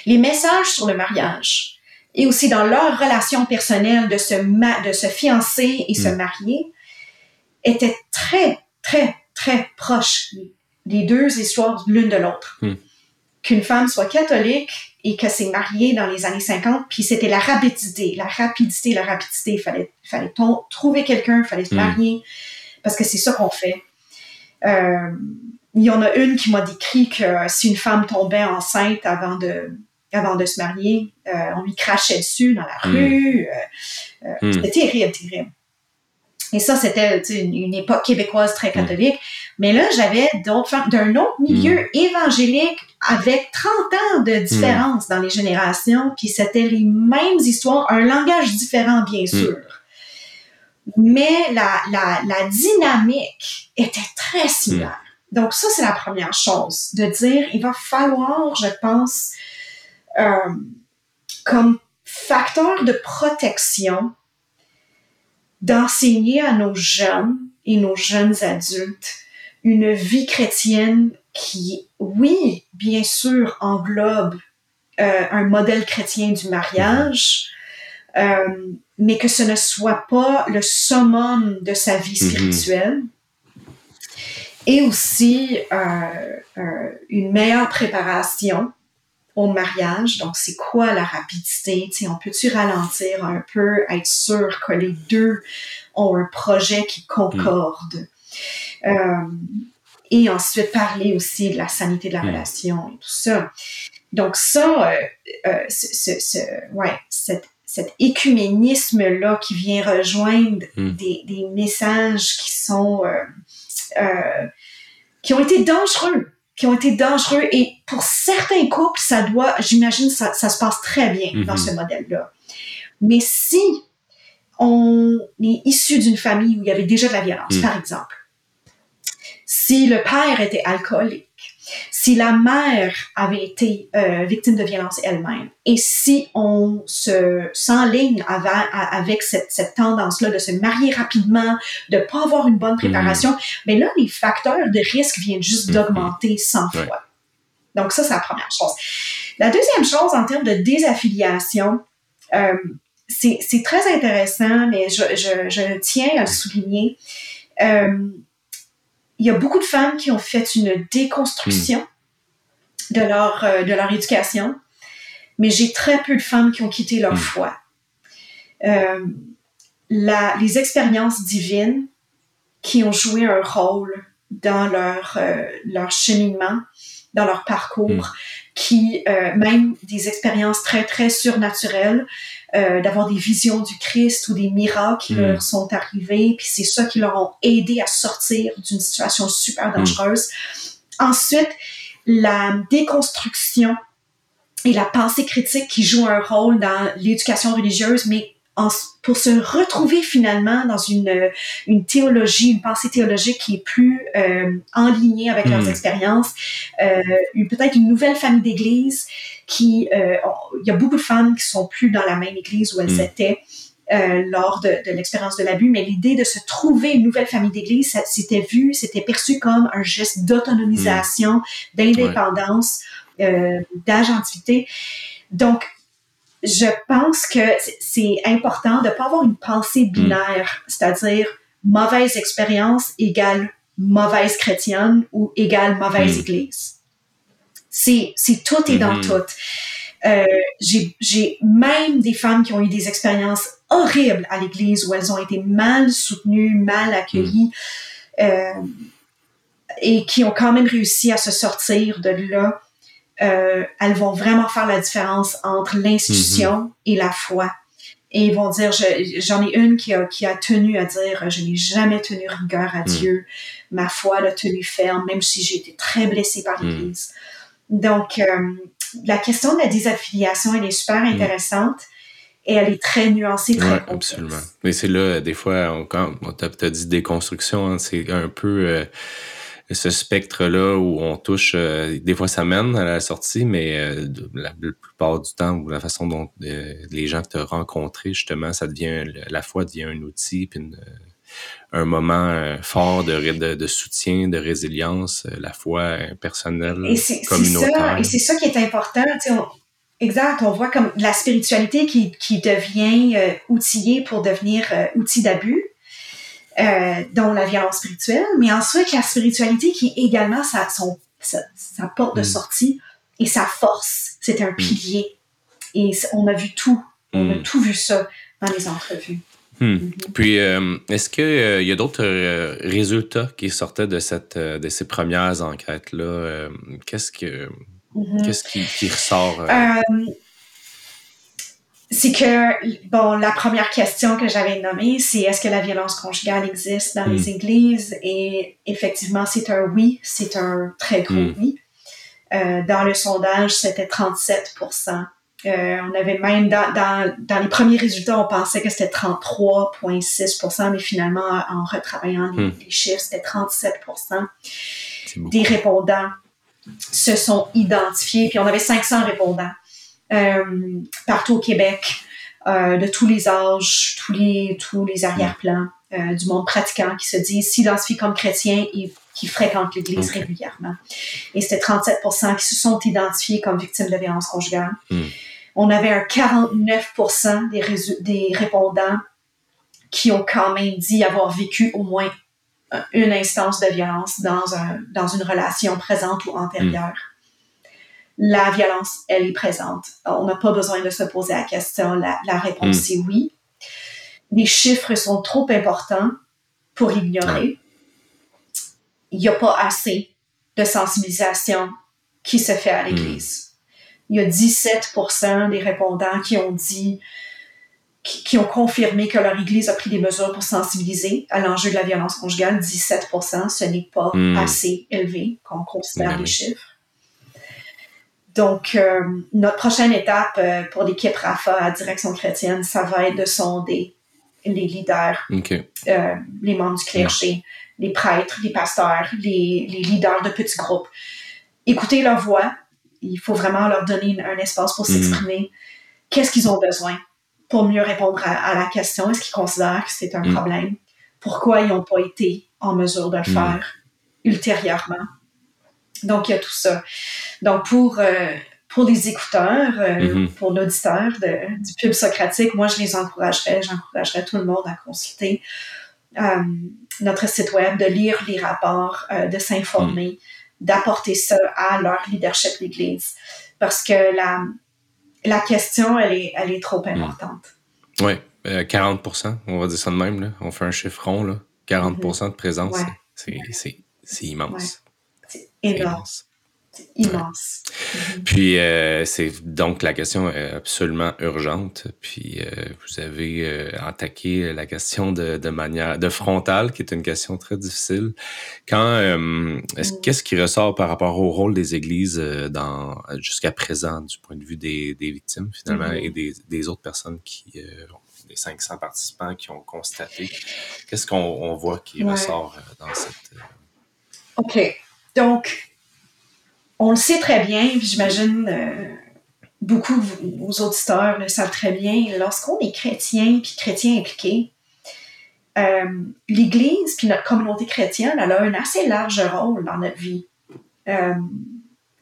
Les messages sur le mariage, et aussi dans leur relation personnelle de se, de se fiancer et se mm. marier, étaient très, très, très proches les deux histoires l'une de l'autre. Mm. Qu'une femme soit catholique et que s'est mariée dans les années 50, puis c'était la rapidité, la rapidité, la rapidité. Il fallait, fallait trouver quelqu'un, il fallait se mm. marier, parce que c'est ça qu'on fait. Euh, il y en a une qui m'a décrit que si une femme tombait enceinte avant de, avant de se marier. Euh, on lui crachait dessus dans la hmm. rue. Euh, euh, hmm. C'était terrible, terrible. Et ça, c'était une, époque québécoise très hmm. catholique. Mais là, j'avais d'autres femmes d'un autre milieu évangélique avec 30 ans de différence dans les générations. Puis c'était les mêmes histoires, un langage différent, bien sûr. Mais la, la, la dynamique était très similaire. Donc ça, c'est la première chose, de dire, il va falloir, je pense, euh, comme facteur de protection d'enseigner à nos jeunes et nos jeunes adultes une vie chrétienne qui, oui, bien sûr, englobe euh, un modèle chrétien du mariage, euh, mais que ce ne soit pas le summum de sa vie mm-hmm. spirituelle. Et aussi une meilleure préparation au mariage. Donc, c'est quoi la rapidité? sais, on peut-tu ralentir un peu, être sûr que les deux ont un projet qui concorde? Euh, et ensuite, parler aussi de la sanité de la relation et tout ça. Donc, ça, euh, euh, ce, ouais, cet, cet écuménisme-là qui vient rejoindre hmm. des, des, messages qui sont... qui ont été dangereux qui ont été dangereux et pour certains couples, ça doit, j'imagine, ça, ça se passe très bien dans mhm. ce modèle-là. Mais si on est issu d'une famille où il y avait déjà de la violence, mhm. par exemple, si le père était alcoolique, si la mère avait été euh, victime de violence elle-même et si on se s'enligne avec cette, cette tendance-là de se marier rapidement, de pas avoir une bonne mhm. préparation, mais ben là, les facteurs de risque viennent juste mhm. d'augmenter 100 fois. Donc ça, c'est la première chose. La deuxième chose, en termes de désaffiliation, euh, c'est très intéressant, mais je, je, je, tiens à le souligner. Euh, il y a beaucoup de femmes qui ont fait une déconstruction hmm. de, leur, euh, de leur éducation, mais j'ai très peu de femmes qui ont quitté leur hmm. foi. Euh, la, les expériences divines qui ont joué un rôle dans leur, euh, leur cheminement, dans leur parcours, hmm. Qui, euh, même des expériences très, très surnaturelles, euh, d'avoir des visions du Christ ou des miracles qui hmm. leur sont arrivés, puis c'est ça qui leur ont aidé à sortir d'une situation super hmm. dangereuse. Ensuite, la déconstruction et la pensée critique qui jouent un rôle dans l'éducation religieuse, mais pour se retrouver finalement dans une, une théologie, une pensée théologique qui est plus euh, en ligne avec leurs hmm. expériences, euh, peut-être une nouvelle famille d'église qui, euh, il y a beaucoup de femmes qui sont plus dans la même église où elles hmm. étaient. Euh, lors de, de l'expérience de l'abus, mais l'idée de se trouver une nouvelle famille d'église, c'était vu, c'était perçu comme un geste d'autonomisation, hmm. d'indépendance, euh, d'agentivité. Donc, je pense que c'est important de ne pas avoir une pensée mm. binaire, c'est-à-dire mauvaise expérience égale mauvaise chrétienne ou égale mauvaise mm. église. C'est, tout et dans mm-hmm. tout. Euh, j'ai même des femmes qui ont eu des expériences horribles à l'église où elles ont été mal soutenues, mal accueillies euh, et qui ont quand même réussi à se sortir de là euh, elles vont vraiment faire la différence entre l'institution mhm. et la foi. Et ils vont dire, j'en ai une qui a, qui a tenu à dire, je n'ai jamais tenu rigueur à mhm. Dieu, ma foi l'a tenu ferme, même si j'ai été très blessée par mhm. l'Église. Donc, euh, la question de la désaffiliation, elle est super intéressante et elle est très nuancée, très ouais, Absolument. Mais c'est là, des fois, quand tu as, dit déconstruction, hein, c'est un peu... Euh, ce spectre-là où on touche, euh, des fois ça mène à la sortie, mais euh, la, plupart du temps, ou la façon dont euh, les gens que tu as rencontrés, justement, ça devient, la foi devient un outil, puis un moment fort de, de, soutien, de résilience, la foi personnelle, et communautaire. et c'est ça qui est important. exact, on voit comme la spiritualité qui, qui devient outillée pour devenir outil d'abus euh, dont la violence spirituelle, mais ensuite la spiritualité qui est également sa, son, sa, porte de mm. sortie et sa force. C'est un mm. pilier. Et on a vu tout. On a mm. tout vu ça dans les entrevues. Hmm. Mm-hmm. Puis, euh, est-ce qu'il euh, y a d'autres résultats qui sortaient de, cette, de ces premières enquêtes-là? qu'est-ce, que, mm-hmm. qu'est-ce qui, qui ressort? C'est que, bon, la première question que j'avais nommée, c'est est-ce que la violence conjugale existe dans les hmm. églises? Et effectivement, c'est un oui, c'est un très gros hmm. oui. Euh, dans le sondage, c'était 37% euh, on avait même dans, dans, dans, les premiers résultats, on pensait que c'était 33,6% mais finalement, en retravaillant les, hmm. les chiffres, c'était 37% des répondants se sont identifiés. Puis on avait 500 répondants. Euh, partout au Québec, euh, de tous les âges, tous les, tous les arrière-plans, euh, du monde pratiquant qui se dit s'identifient comme chrétiens et qui fréquentent l'Église régulièrement. Et c'était 37% qui se sont identifiés comme victimes de violence conjugale. Hmm. On avait un 49 des, des répondants qui ont quand même dit avoir vécu au moins une instance de violence dans, un, dans une relation présente ou antérieure la violence, elle est présente. On n'a pas besoin de se poser la question. La, réponse hmm. est oui. Les chiffres sont trop importants pour ignorer. Il n'y a pas assez de sensibilisation qui se fait à hmm. l'Église. Il y a 17% des répondants qui ont dit, qui, ont confirmé que leur Église a pris des mesures pour sensibiliser à l'enjeu de la violence conjugale. 17% ce n'est pas hmm. assez élevé quand on considère ben les chiffres. Donc, euh, notre prochaine étape euh, pour l'équipe RAFA à Direction chrétienne, ça va être de sonder les leaders, euh, les membres du clergé, les prêtres, les pasteurs, les, leaders de petits groupes. Écouter leur voix. Il faut vraiment leur donner un espace pour mhm. s'exprimer. Qu'est-ce qu'ils ont besoin pour mieux répondre à, la question? Est-ce qu'ils considèrent que c'est un mhm. problème? Pourquoi ils n'ont pas été en mesure de le mhm. faire ultérieurement? Donc, il y a tout ça. Donc, pour, euh, pour les écouteurs, euh, mm-hmm. pour l'auditeur du pub socratique, moi, je les encouragerais, j'encouragerais tout le monde à consulter notre site web, de lire les rapports, de s'informer, d'apporter ça à leur leadership d'Église. Parce que la, la question, elle est, elle est trop importante. Oui, 40% on va dire ça de même. Là. On fait un chiffre rond. Là. 40% de présence, c'est immense. Énorme immense. Mhm. Puis euh, c'est donc la question est absolument urgente. Puis euh, vous avez euh, attaqué la question de, de, manière de frontale, qui est une question très difficile. Quand mhm. qu'est-ce qui ressort par rapport au rôle des églises dans jusqu'à présent du point de vue des, des victimes finalement et mhm. des, des, autres personnes qui des 500 participants qui ont constaté? Qu'est-ce qu'on voit qui ressort dans cette OK. Donc, on le sait très bien, j'imagine euh, beaucoup de vos auditeurs le savent très bien, lorsqu'on est chrétien, puis chrétien impliqué, euh, l'Église, puis notre communauté chrétienne, elle a un assez large rôle dans notre vie. Euh,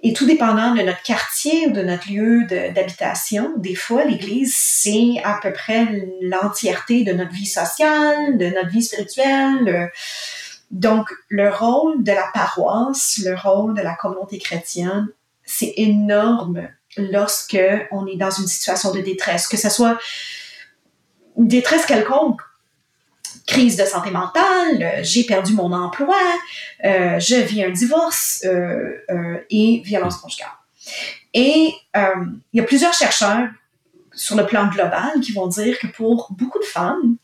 et tout dépendant de notre quartier ou de notre lieu d'habitation, des fois, l'Église, c'est à peu près l'entièreté de notre vie sociale, de notre vie spirituelle. Donc, le rôle de la paroisse, le rôle de la communauté chrétienne, c'est énorme lorsque on est dans une situation de détresse, que ce soit une détresse quelconque, crise de santé mentale, euh, j'ai perdu mon emploi, euh, je vis un divorce euh, et violence conjugale. Et il y a plusieurs chercheurs sur le plan global qui vont dire que pour beaucoup de femmes,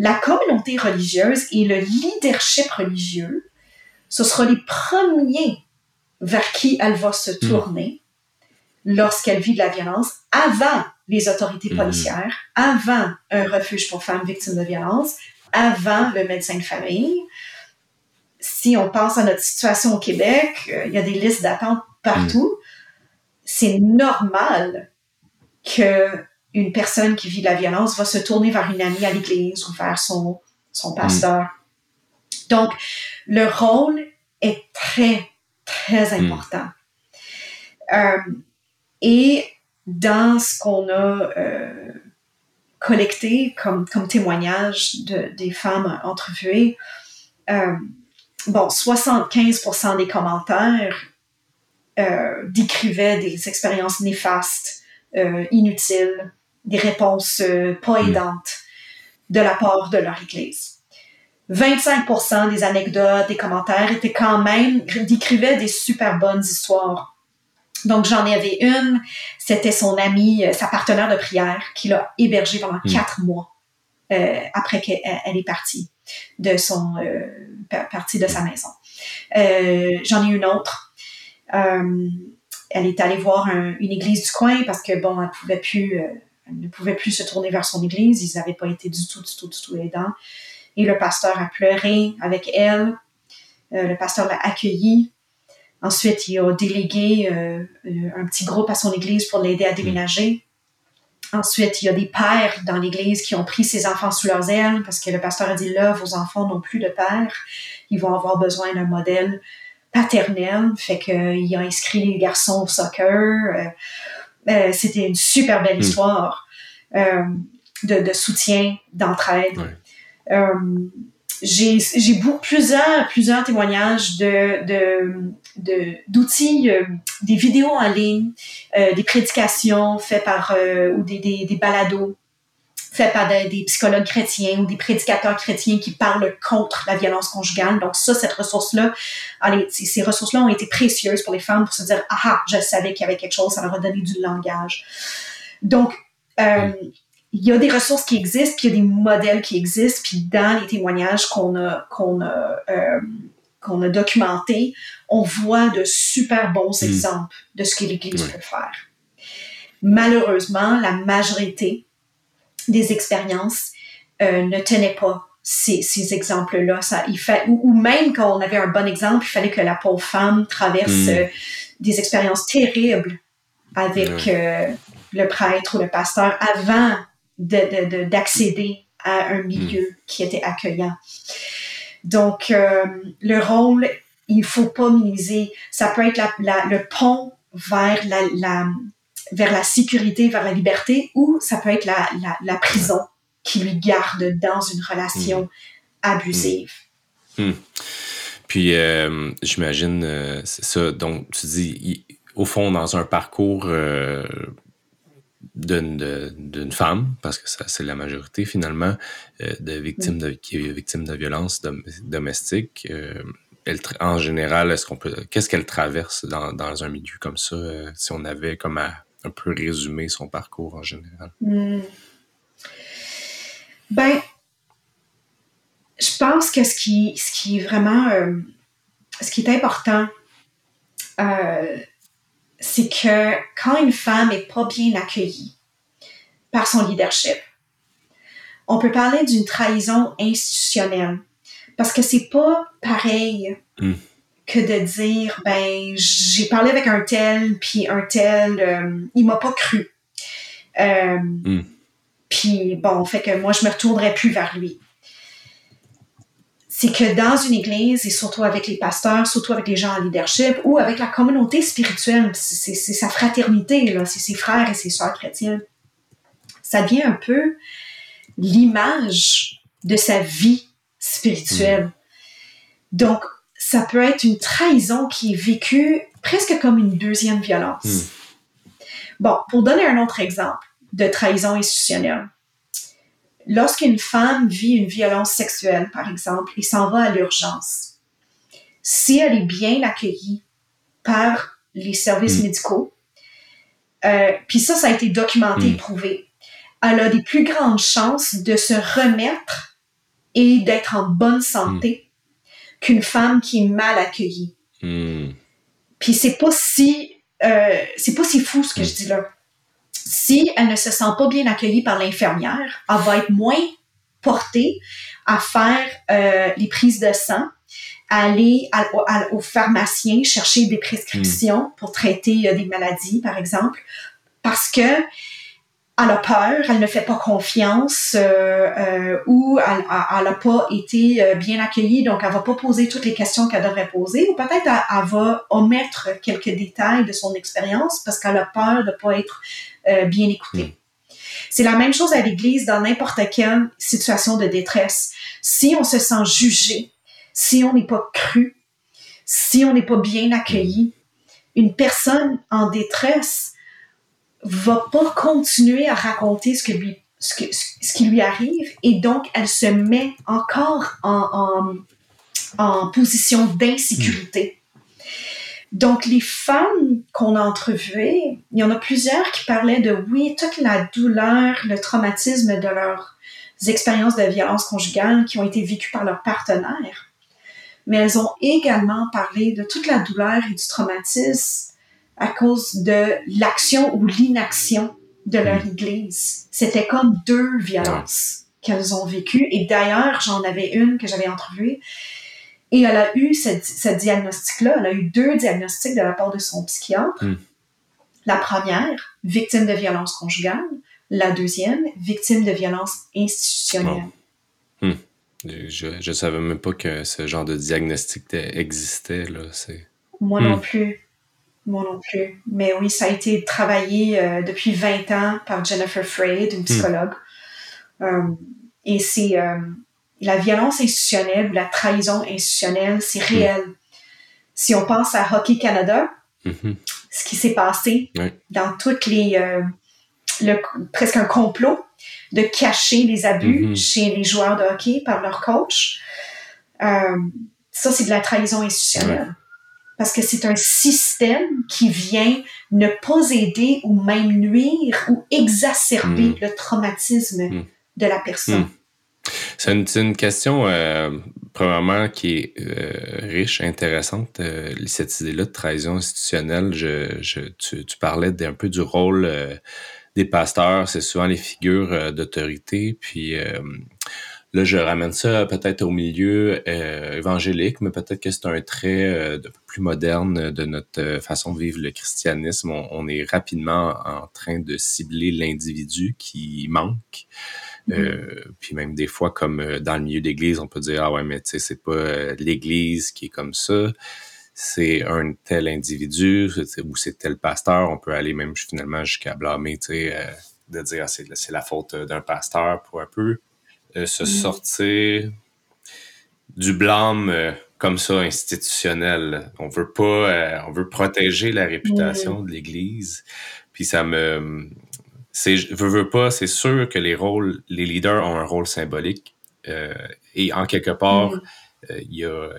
la communauté religieuse et le leadership religieux, ce sera les premiers vers qui elle va se hmm. tourner lorsqu'elle vit de la violence avant les autorités hmm. policières, avant un refuge pour femmes victimes de violence, avant le médecin de famille. Si on pense à notre situation au Québec, euh, il y a des listes d'attente partout. Hmm. C'est normal que une personne qui vit de la violence va se tourner vers une amie à l'église ou vers son, son pasteur. Donc, le rôle est très, très hmm. important. Euh, et dans ce qu'on a euh, collecté comme, comme témoignage de, des femmes entrevuées, euh, bon, 75% des commentaires décrivaient des expériences néfastes, inutiles, des réponses euh, pas aidantes de la part de leur Église. 25 des anecdotes, des commentaires étaient quand même, décrivaient des super bonnes histoires. Donc, j'en avais une, c'était son amie, euh, sa partenaire de prière, qui l'a hébergée pendant hmm. quatre mois euh, après qu'elle est partie de son euh, partie de sa maison. j'en ai une autre. elle est allée voir une église du coin parce que bon, elle pouvait plus ne pouvait plus se tourner vers son église. Ils n'avaient pas été du tout, du tout, du tout aidants. Et le pasteur a pleuré avec elle. Euh, le pasteur l'a accueilli. Ensuite, il a délégué euh, euh, un petit groupe à son église pour l'aider à déménager. Ensuite, il y a des pères dans l'église qui ont pris ses enfants sous leurs ailes parce que le pasteur a dit là, vos enfants n'ont plus de père. Ils vont avoir besoin d'un modèle paternel. Fait qu'il a inscrit les garçons au soccer. Euh, c'était une super belle hmm. histoire euh, de, soutien, d'entraide. Euh, j'ai plusieurs, plusieurs témoignages de, d'outils, des vidéos en ligne, des prédications faites par, ou des, des, balados faits par des, psychologues chrétiens ou des prédicateurs chrétiens qui parlent contre la violence conjugale. Donc ça, cette ressource-là, ces ressources-là ont été précieuses pour les femmes pour se dire, ah, ah je savais qu'il y avait quelque chose, ça leur a donné du langage. Donc, euh, il y a des ressources qui existent, puis il y a des modèles qui existent, puis dans les témoignages qu'on a, qu'on a, euh, qu'on a documentés, on voit de super bons hmm. exemples de ce que l'Église peut faire. Malheureusement, la majorité des expériences euh, ne tenaient pas ces, ces exemples-là. Ça, il fait, ou, même quand on avait un bon exemple, il fallait que la pauvre femme traverse hmm. euh, des expériences terribles avec euh, le prêtre ou le pasteur avant d'accéder à un milieu hmm. qui était accueillant. Donc, le rôle, il faut pas minimiser. Ça peut être la, le pont vers la, vers la sécurité, vers la liberté, ou ça peut être la, la, la prison qui lui garde dans une relation abusive. Hmm. Puis, euh, j'imagine, euh, c'est ça. Donc, tu dis, au fond, dans un parcours euh, d'une femme, parce que ça, c'est la majorité finalement, de victimes de, qui est victime de violences domestiques, elle, en général, est-ce qu'on peut, qu'est-ce qu'elle traverse dans, dans, un milieu comme ça, si on avait comme à un peu résumé son parcours en général? Hmm. Ben, je pense que ce qui, ce qui est vraiment, euh, ce qui est important, euh, c'est que quand une femme n'est pas bien accueillie par son leadership, on peut parler d'une trahison institutionnelle. Parce que c'est pas pareil hmm. Que de dire, ben, j'ai parlé avec un tel, puis un tel, euh, il m'a pas cru. Hmm. Puis bon, fait que moi, je me retournerai plus vers lui. C'est que dans une église, et surtout avec les pasteurs, surtout avec les gens en leadership, ou avec la communauté spirituelle, c'est sa fraternité, c'est ses frères et ses sœurs chrétiens, ça devient un peu l'image de sa vie spirituelle. Mm. Donc, ça peut être une trahison qui est vécue presque comme une deuxième violence. Mm. Bon, pour donner un autre exemple, de trahison institutionnelle. Lorsqu'une femme vit une violence sexuelle, par exemple, et s'en va à l'urgence, si elle est bien accueillie par les services mm. médicaux, euh, puis ça, ça a été documenté et mm. prouvé, elle a des plus grandes chances de se remettre et d'être en bonne santé. Qu'une femme qui est mal accueillie. Puis c'est pas si euh, c'est pas si fou ce que je dis là si elle ne se sent pas bien accueillie par l'infirmière, elle va être moins portée à faire euh, les prises de sang, à aller au pharmacien chercher des prescriptions hmm. pour traiter euh, des maladies, par exemple, parce que elle a peur, elle ne fait pas confiance euh, euh, ou elle n'a pas été euh, bien accueillie, donc elle va pas poser toutes les questions qu'elle devrait poser, ou peut-être elle, va omettre quelques détails de son expérience parce qu'elle a peur de pas être bien écoutée. Hmm. C'est la même chose à l'Église dans n'importe quelle situation de détresse. Si on se sent jugé, si on n'est pas cru, si on n'est pas bien accueilli, une personne en détresse va pas continuer à raconter ce, que lui, ce, que, ce qui lui arrive et donc elle se met encore en, en, position d'insécurité. Donc, les femmes qu'on a entrevuées, il y en a plusieurs qui parlaient de, oui, toute la douleur, le traumatisme de leurs expériences de violence conjugale qui ont été vécues par leur partenaire. Mais elles ont également parlé de toute la douleur et du traumatisme à cause de l'action ou l'inaction de leur mm. église. C'était comme deux violences qu'elles ont vécues. Et d'ailleurs, j'en avais une que j'avais entrevue. Et elle a eu ce, diagnostic-là. Elle a eu deux diagnostics de la part de son psychiatre. Mm. La première, victime de violence conjugale. La deuxième, victime de violence institutionnelle. Hmm. Je ne savais même pas que ce genre de diagnostic existait. Là. Moi non hmm. plus. Moi non plus. Mais oui, ça a été travaillé euh, depuis 20 ans par Jennifer Freyd, une hmm. psychologue. Euh, et c'est euh, la violence institutionnelle, la trahison institutionnelle, c'est hmm. réel. Si on pense à Hockey Canada, mm-hmm. ce qui s'est passé dans toutes les. Le, presque un complot de cacher les abus mm-hmm. chez les joueurs de hockey par leur coach. ça, c'est de la trahison institutionnelle parce que c'est un système qui vient ne pas aider ou même nuire ou exacerber hmm. le traumatisme hmm. de la personne. Hmm. C'est une, question, euh, probablement, qui est euh, riche, intéressante, euh, cette idée-là de trahison institutionnelle. Je, tu, parlais un peu du rôle des pasteurs, c'est souvent les figures d'autorité, puis Là, je ramène ça peut-être au milieu euh, évangélique, mais peut-être que c'est un trait euh, de, plus moderne de notre euh, façon de vivre le christianisme. On, est rapidement en train de cibler l'individu qui manque. Mm-hmm. puis même des fois, comme dans le milieu d'église, on peut dire ah ouais, mais tu sais, c'est pas l'église qui est comme ça, c'est un tel individu ou c'est tel pasteur. On peut aller même finalement jusqu'à blâmer, tu sais, de dire ah, c'est la faute d'un pasteur pour un peu. Euh, se mm. sortir. du blâme comme ça institutionnel. On veut pas, on veut protéger la réputation de l'Église. Puis ça me, c'est, veux, veux pas, c'est sûr que les rôles, les leaders ont un rôle symbolique. et en quelque part, il y a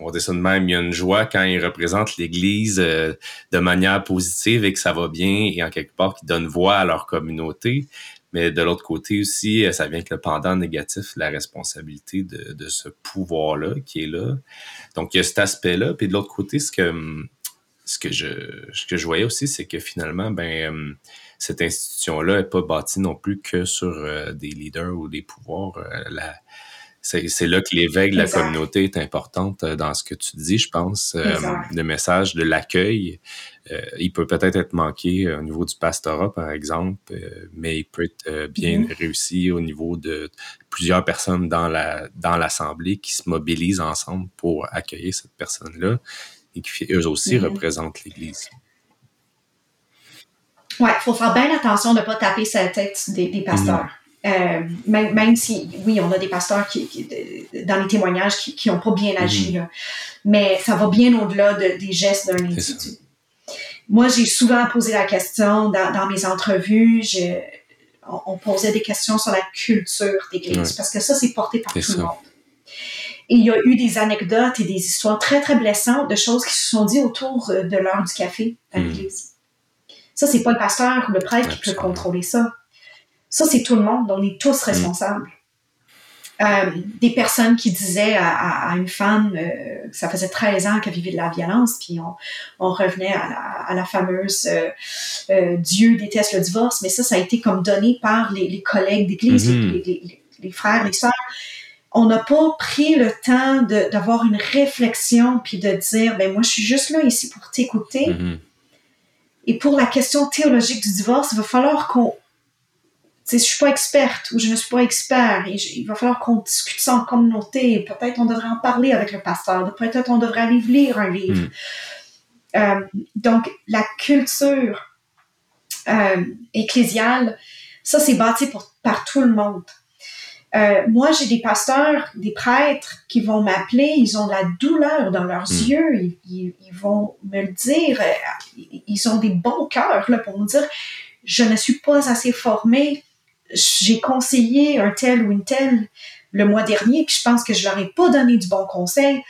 on va dire ça de même, il y a une joie quand ils représentent l'Église euh, de manière positive et que ça va bien et en quelque part qu'ils donnent voix à leur communauté. Mais de l'autre côté aussi, euh, ça vient avec le pendant négatif, la responsabilité de, de ce pouvoir-là qui est là. Donc, il y a cet aspect-là. Puis de l'autre côté, ce que, ce que, je, ce que je voyais aussi, c'est que finalement, ben, euh, cette institution-là n'est pas bâtie non plus que sur des leaders ou des pouvoirs. la, c'est là que l'éveil de la communauté est importante euh, dans ce que tu dis, je pense. Euh, le message de l'accueil, euh, il peut peut-être être manqué au niveau du pastorat, par exemple, mais il peut être bien mm-hmm. réussi au niveau de plusieurs personnes dans la dans l'assemblée qui se mobilisent ensemble pour accueillir cette personne-là et qui eux aussi mm-hmm. représentent l'Église. Ouais, il faut faire bien attention de ne pas taper sa tête des, pasteurs. Euh, même, si, oui, on a des pasteurs qui, dans les témoignages qui n'ont pas bien agi, mhm. mais ça va bien au-delà des gestes d'un individu. Moi, j'ai souvent posé la question dans, mes entrevues, on, posait des questions sur la culture d'Église, parce que ça, c'est porté par tout le monde. Et il y a eu des anecdotes et des histoires très, très blessantes de choses qui se sont dites autour de l'heure du café à mhm. l'Église. Ça, c'est pas le pasteur ou le prêtre qui peut contrôler ça. Ça, c'est tout le monde. On est tous mm. responsables. Euh, des personnes qui disaient à, une femme euh, que ça faisait 13 ans qu'elle vivait de la violence, puis on, revenait à la, fameuse euh, Dieu déteste le divorce, mais ça, ça a été comme donné par les, collègues d'église, mm-hmm. les, frères, les sœurs. On n'a pas pris le temps d'avoir une réflexion puis de dire, ben moi, je suis juste là ici pour t'écouter. Mm-hmm. Et pour la question théologique du divorce, il va falloir qu'on je je suis pas experte ou je ne suis pas expert et il va falloir qu'on discute ça en communauté. Peut-être on devrait en parler avec le pasteur. Peut-être on devrait aller lire un livre. Hmm. Euh, donc, la culture euh, ecclésiale, ça, c'est bâti pour, par tout le monde. Euh, moi, j'ai des pasteurs, des prêtres qui vont m'appeler, ils ont la douleur dans leurs hmm. yeux, ils, ils, vont me le dire, ils ont des bons cœurs là, pour me dire, je ne suis pas assez formé j'ai conseillé un tel ou une telle le mois dernier, puis je pense que je leur ai pas donné du bon conseil.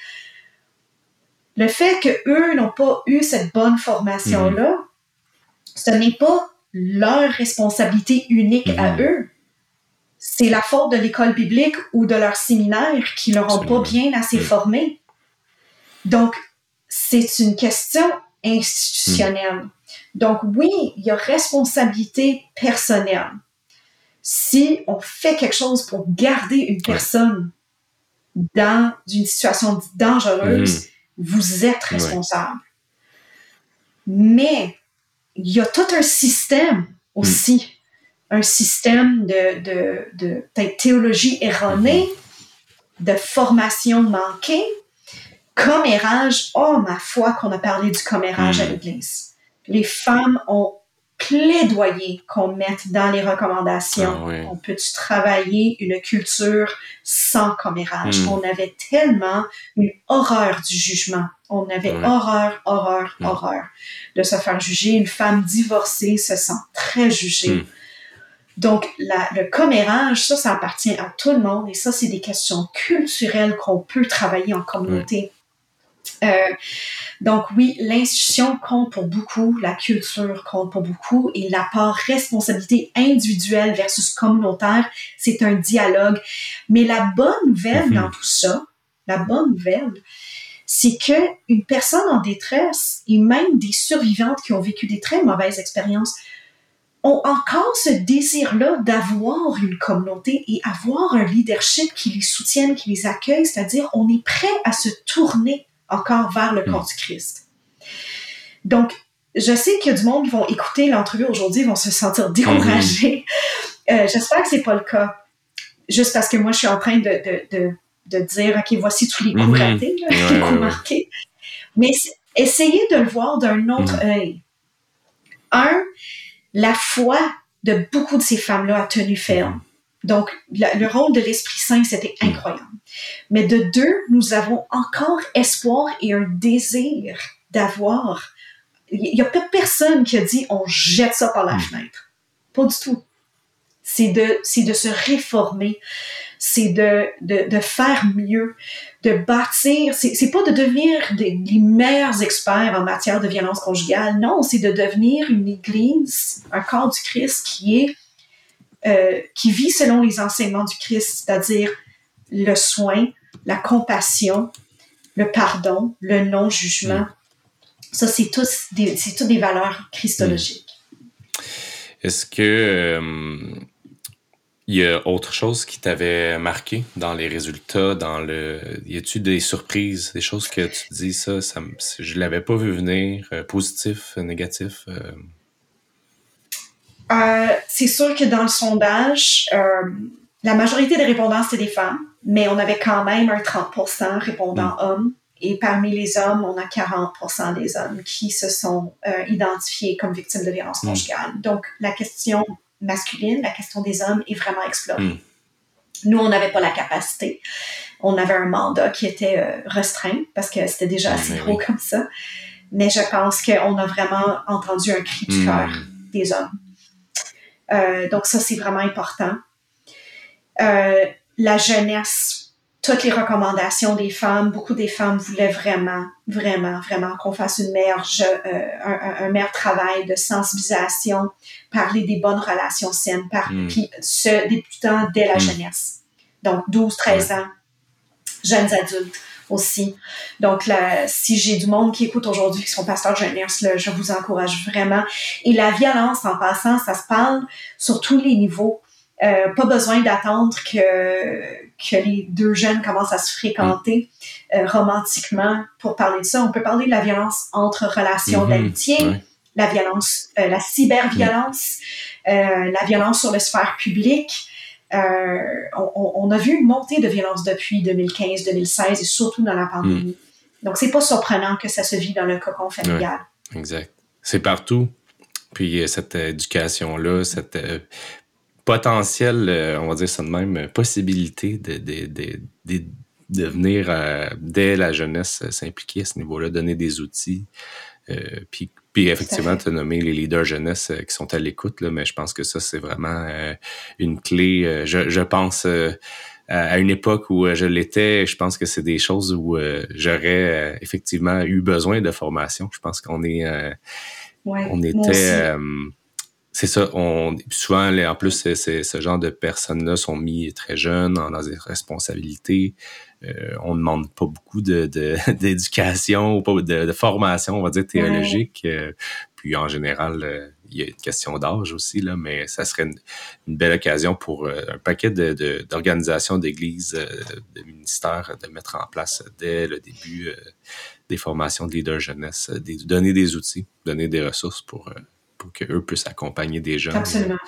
Le fait qu'eux n'ont pas eu cette bonne formation-là, mhm. ce n'est pas leur responsabilité unique à mhm. eux. C'est la faute de l'école biblique ou de leur séminaire qui leur ont pas bien assez formé. Donc, c'est une question institutionnelle. Mhm. Donc, oui, il y a responsabilité personnelle si on fait quelque chose pour garder une personne dans une situation dangereuse, mm. vous êtes responsable. Mais il y a tout un système aussi, mm. un système de, de, de théologie erronée, mm-hmm. de formation manquée, commérage. Oh, ma foi qu'on a parlé du commérage à mm. l'Église. Les femmes ont plaidoyer qu'on mette dans les recommandations. Ah on peut-tu travailler une culture sans commérage? Hmm. On avait tellement une horreur du jugement. On avait horreur, horreur, hmm. horreur de se faire juger. Une femme divorcée se sent très jugée. Hmm. Donc, le commérage, ça, ça appartient à tout le monde et ça, c'est des questions culturelles qu'on peut travailler en communauté. Euh, donc oui, l'institution compte pour beaucoup, la culture compte pour beaucoup et la part responsabilité individuelle versus communautaire, c'est un dialogue. Mais la bonne nouvelle mhm. dans tout ça, la bonne nouvelle, c'est que une personne en détresse et même des survivantes qui ont vécu des très mauvaises expériences ont encore ce désir-là d'avoir une communauté et avoir un leadership qui les soutienne, qui les accueille, c'est-à-dire on est prêt à se tourner encore vers le corps hmm. du Christ. Donc, je sais qu'il y a du monde qui vont écouter l'entrevue aujourd'hui, vont se sentir découragés. Hmm. Euh, j'espère que c'est pas le cas. Juste parce que moi, je suis en train de, de, de, dire, OK, voici tous les coups hmm. ratés, les coups marqués. Mais essayez de le voir d'un autre œil. Un, la foi de beaucoup de ces femmes-là a tenu ferme. Donc, le rôle de l'Esprit Saint, c'était incroyable. Mais de deux, nous avons encore espoir et un désir d'avoir. Il n'y a pas personne qui a dit on jette ça par la hmm. fenêtre. Pas du tout. C'est de, c'est de se réformer, c'est de, de, de, faire mieux, de bâtir. C'est, c'est pas de devenir des, les meilleurs experts en matière de violence conjugale. Non, c'est de devenir une église, un corps du Christ qui est euh, qui vit selon les enseignements du Christ, c'est-à-dire le soin, la compassion, le pardon, le non-jugement. Mm. Ça, c'est tous des, c'est toutes des valeurs christologiques. Mm. Est-ce que euh, il y a autre chose qui t'avait marqué dans les résultats, dans le, y a-tu des surprises, des choses que tu dis ça, ça je l'avais pas vu venir, euh, positif, négatif? Euh, c'est sûr que dans le sondage, euh, la majorité des répondants, c'était des femmes, mais on avait quand même un 30 répondant mm. hommes. Et parmi les hommes, on a 40% des hommes qui se sont euh, identifiés comme victimes de violences mm. conjugales. Donc, la question masculine, la question des hommes est vraiment explorée. Mm. Nous, on n'avait pas la capacité. On avait un mandat qui était restreint parce que c'était déjà assez gros comme ça. Mais je pense qu'on a vraiment entendu un cri du cœur des hommes. Euh, donc ça, c'est vraiment important. Euh, la jeunesse, toutes les recommandations des femmes, beaucoup des femmes voulaient vraiment, vraiment, vraiment qu'on fasse une meilleure, euh, un, un, meilleur travail de sensibilisation, parler des bonnes relations saines, par, mm. puis ce débutant dès la mm. jeunesse. Donc 12, 13 ans, jeunes adultes aussi. Donc, là, si j'ai du monde qui écoute aujourd'hui qui sont pasteurs jeunesse, là, je vous encourage vraiment. Et la violence, en passant, ça se parle sur tous les niveaux. Euh, pas besoin d'attendre que, que les deux jeunes commencent à se fréquenter euh, romantiquement pour parler de ça. On peut parler de la violence entre relations mm-hmm. d'amitié, la violence, euh, la cyberviolence, euh, la violence sur le sphère public, euh, on, a vu une montée de violence depuis 2015-2016 et surtout dans la pandémie. Hmm. Donc, c'est pas surprenant que ça se vit dans le cocon familial. exact. C'est partout. Puis cette éducation-là, cette euh, potentielle, euh, on va dire ça de même, possibilité de, de, de, venir dès la jeunesse s'impliquer à ce niveau-là, donner des outils, puis puis effectivement, tu as nommé les leaders jeunesse euh, qui sont à l'écoute, mais je pense que ça, c'est vraiment euh, une clé. Euh, je, je, pense à une époque où je l'étais, je pense que c'est des choses où j'aurais effectivement eu besoin de formation. Je pense qu'on est, on était, c'est ça. On souvent, en plus, ce genre de personnes-là sont mis très jeunes dans des responsabilités. Euh, on ne demande pas beaucoup de, d'éducation ou pas de, formation, on va dire, théologique. Euh, puis en général, euh, il y a une question d'âge aussi, là, mais ça serait une, belle occasion pour un paquet de, d'organisations, d'églises, de ministères de mettre en place dès le début des formations de leaders jeunesse, des, donner des outils, donner des ressources pour, pour qu'eux puissent accompagner des jeunes. Absolument.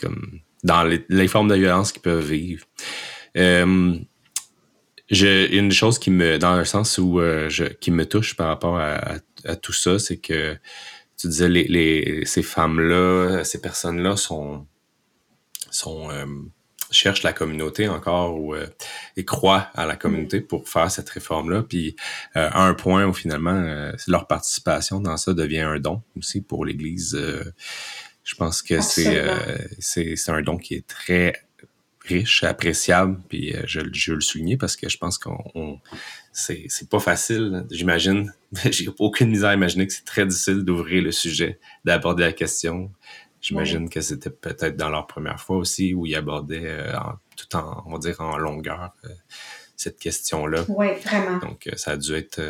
comme dans les, formes de violence qu'ils peuvent vivre. J'ai une chose qui me, dans un sens où euh, je, qui me touche par rapport à, à, tout ça, c'est que tu disais les, les ces femmes-là, ces personnes-là sont sont euh, cherchent la communauté encore ou euh, et croient à la communauté pour faire cette réforme-là. Puis à un point où finalement leur participation dans ça devient un don aussi pour l'Église. je pense que c'est c'est un don qui est très riche, appréciable, puis euh, je, je le souligner parce que je pense qu'on c'est, c'est pas facile, j'imagine. J'ai aucune misère à imaginer que c'est très difficile d'ouvrir le sujet, d'aborder la question. J'imagine que c'était peut-être dans leur première fois aussi où ils abordaient euh, tout en, on va dire, en longueur euh, cette question-là. Oui, vraiment. Donc, ça a dû être.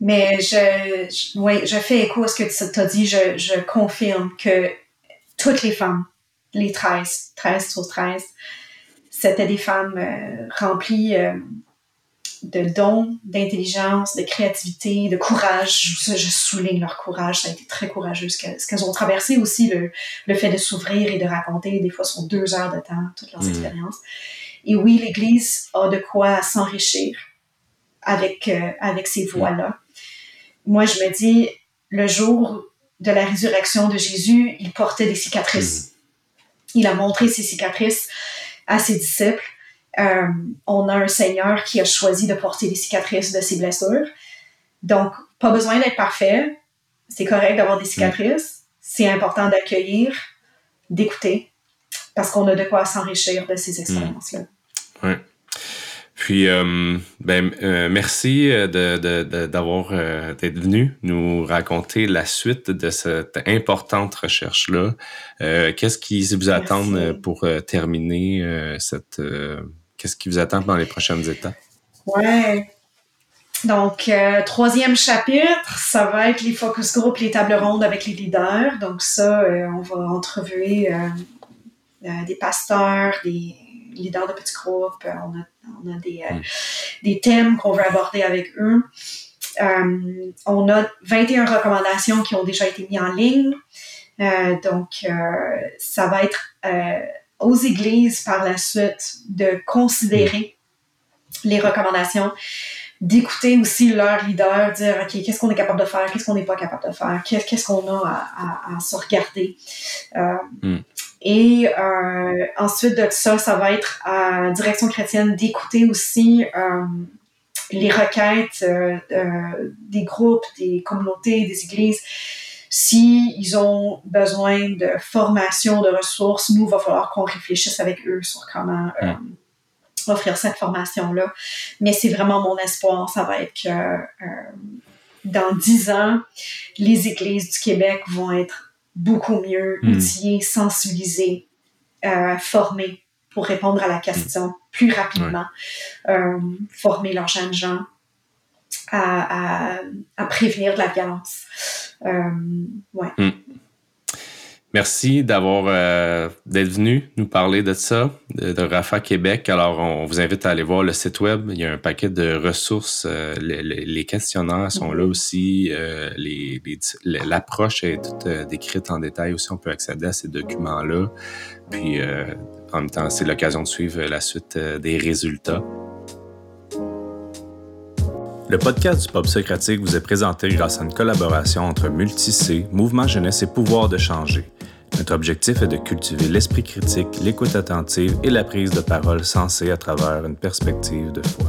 Mais je, je, oui, je fais écho à ce que tu as dit. Je, je confirme que toutes les femmes les 13, 13 sur 13, c'était des femmes euh, remplies euh, de dons, d'intelligence, de créativité, de courage. Je, je, souligne leur courage, ça a été très courageux ce qu'elles ont traversé aussi, le, le fait de s'ouvrir et de raconter des fois sur deux heures de temps toutes leurs mmh. expériences. Et oui, l'Église a de quoi s'enrichir avec, euh, avec ces voix-là. Moi, je me dis, le jour de la résurrection de Jésus, il portait des cicatrices. Mmh il a montré ses cicatrices à ses disciples. Euh, on a un Seigneur qui a choisi de porter les cicatrices de ses blessures. Donc, pas besoin d'être parfait. C'est correct d'avoir des cicatrices. C'est important d'accueillir, d'écouter, parce qu'on a de quoi s'enrichir de ces expériences-là. Oui. Puis, euh, ben, euh, merci d'avoir d'être venu nous raconter la suite de cette importante recherche-là. Qu'est-ce qui vous attend pour terminer cette Qu'est-ce qui vous attend dans les prochaines étapes? Ouais. Donc, euh, troisième chapitre, ça va être les focus group, les tables rondes avec les leaders. Donc, ça, euh, on va entrevuer euh, des pasteurs, des leaders de petits groupes. On a, des, hmm. des, thèmes qu'on veut aborder avec eux. on a 21 recommandations qui ont déjà été mises en ligne. donc, ça va être aux églises par la suite de considérer les recommandations, d'écouter aussi leur leader, dire OK, qu'est-ce qu'on est capable de faire, qu'est-ce qu'on n'est pas capable de faire, qu'est-ce qu'on a à, se regarder. Euh, hmm. Et euh, ensuite de ça, ça va être à direction chrétienne d'écouter aussi euh, les requêtes des groupes, des communautés, des églises si ils ont besoin de formation, de ressources, nous, il va falloir qu'on réfléchisse avec eux sur comment euh, offrir cette formation-là. Mais c'est vraiment mon espoir, ça va être que euh, dans dix ans, les églises du Québec vont être beaucoup mieux hmm. outillées, sensibilisées, euh, formées pour répondre à la question plus rapidement, former leurs jeunes gens à, à prévenir de la violence. Euh, hmm. Merci d'avoir euh, d'être venu nous parler de ça, de, Rafa Québec. Alors, on, vous invite à aller voir le site web. Il y a un paquet de ressources. Euh, les, questionnaires sont là aussi. L'approche est toute décrite en détail aussi. On peut accéder à ces documents-là. Puis, en même temps, c'est l'occasion de suivre la suite des résultats. Le podcast du Pop Socratique vous est présenté grâce à une collaboration entre Multicé, Mouvement Jeunesse et Pouvoir de changer. Notre objectif est de cultiver l'esprit critique, l'écoute attentive et la prise de parole sensée à travers une perspective de foi.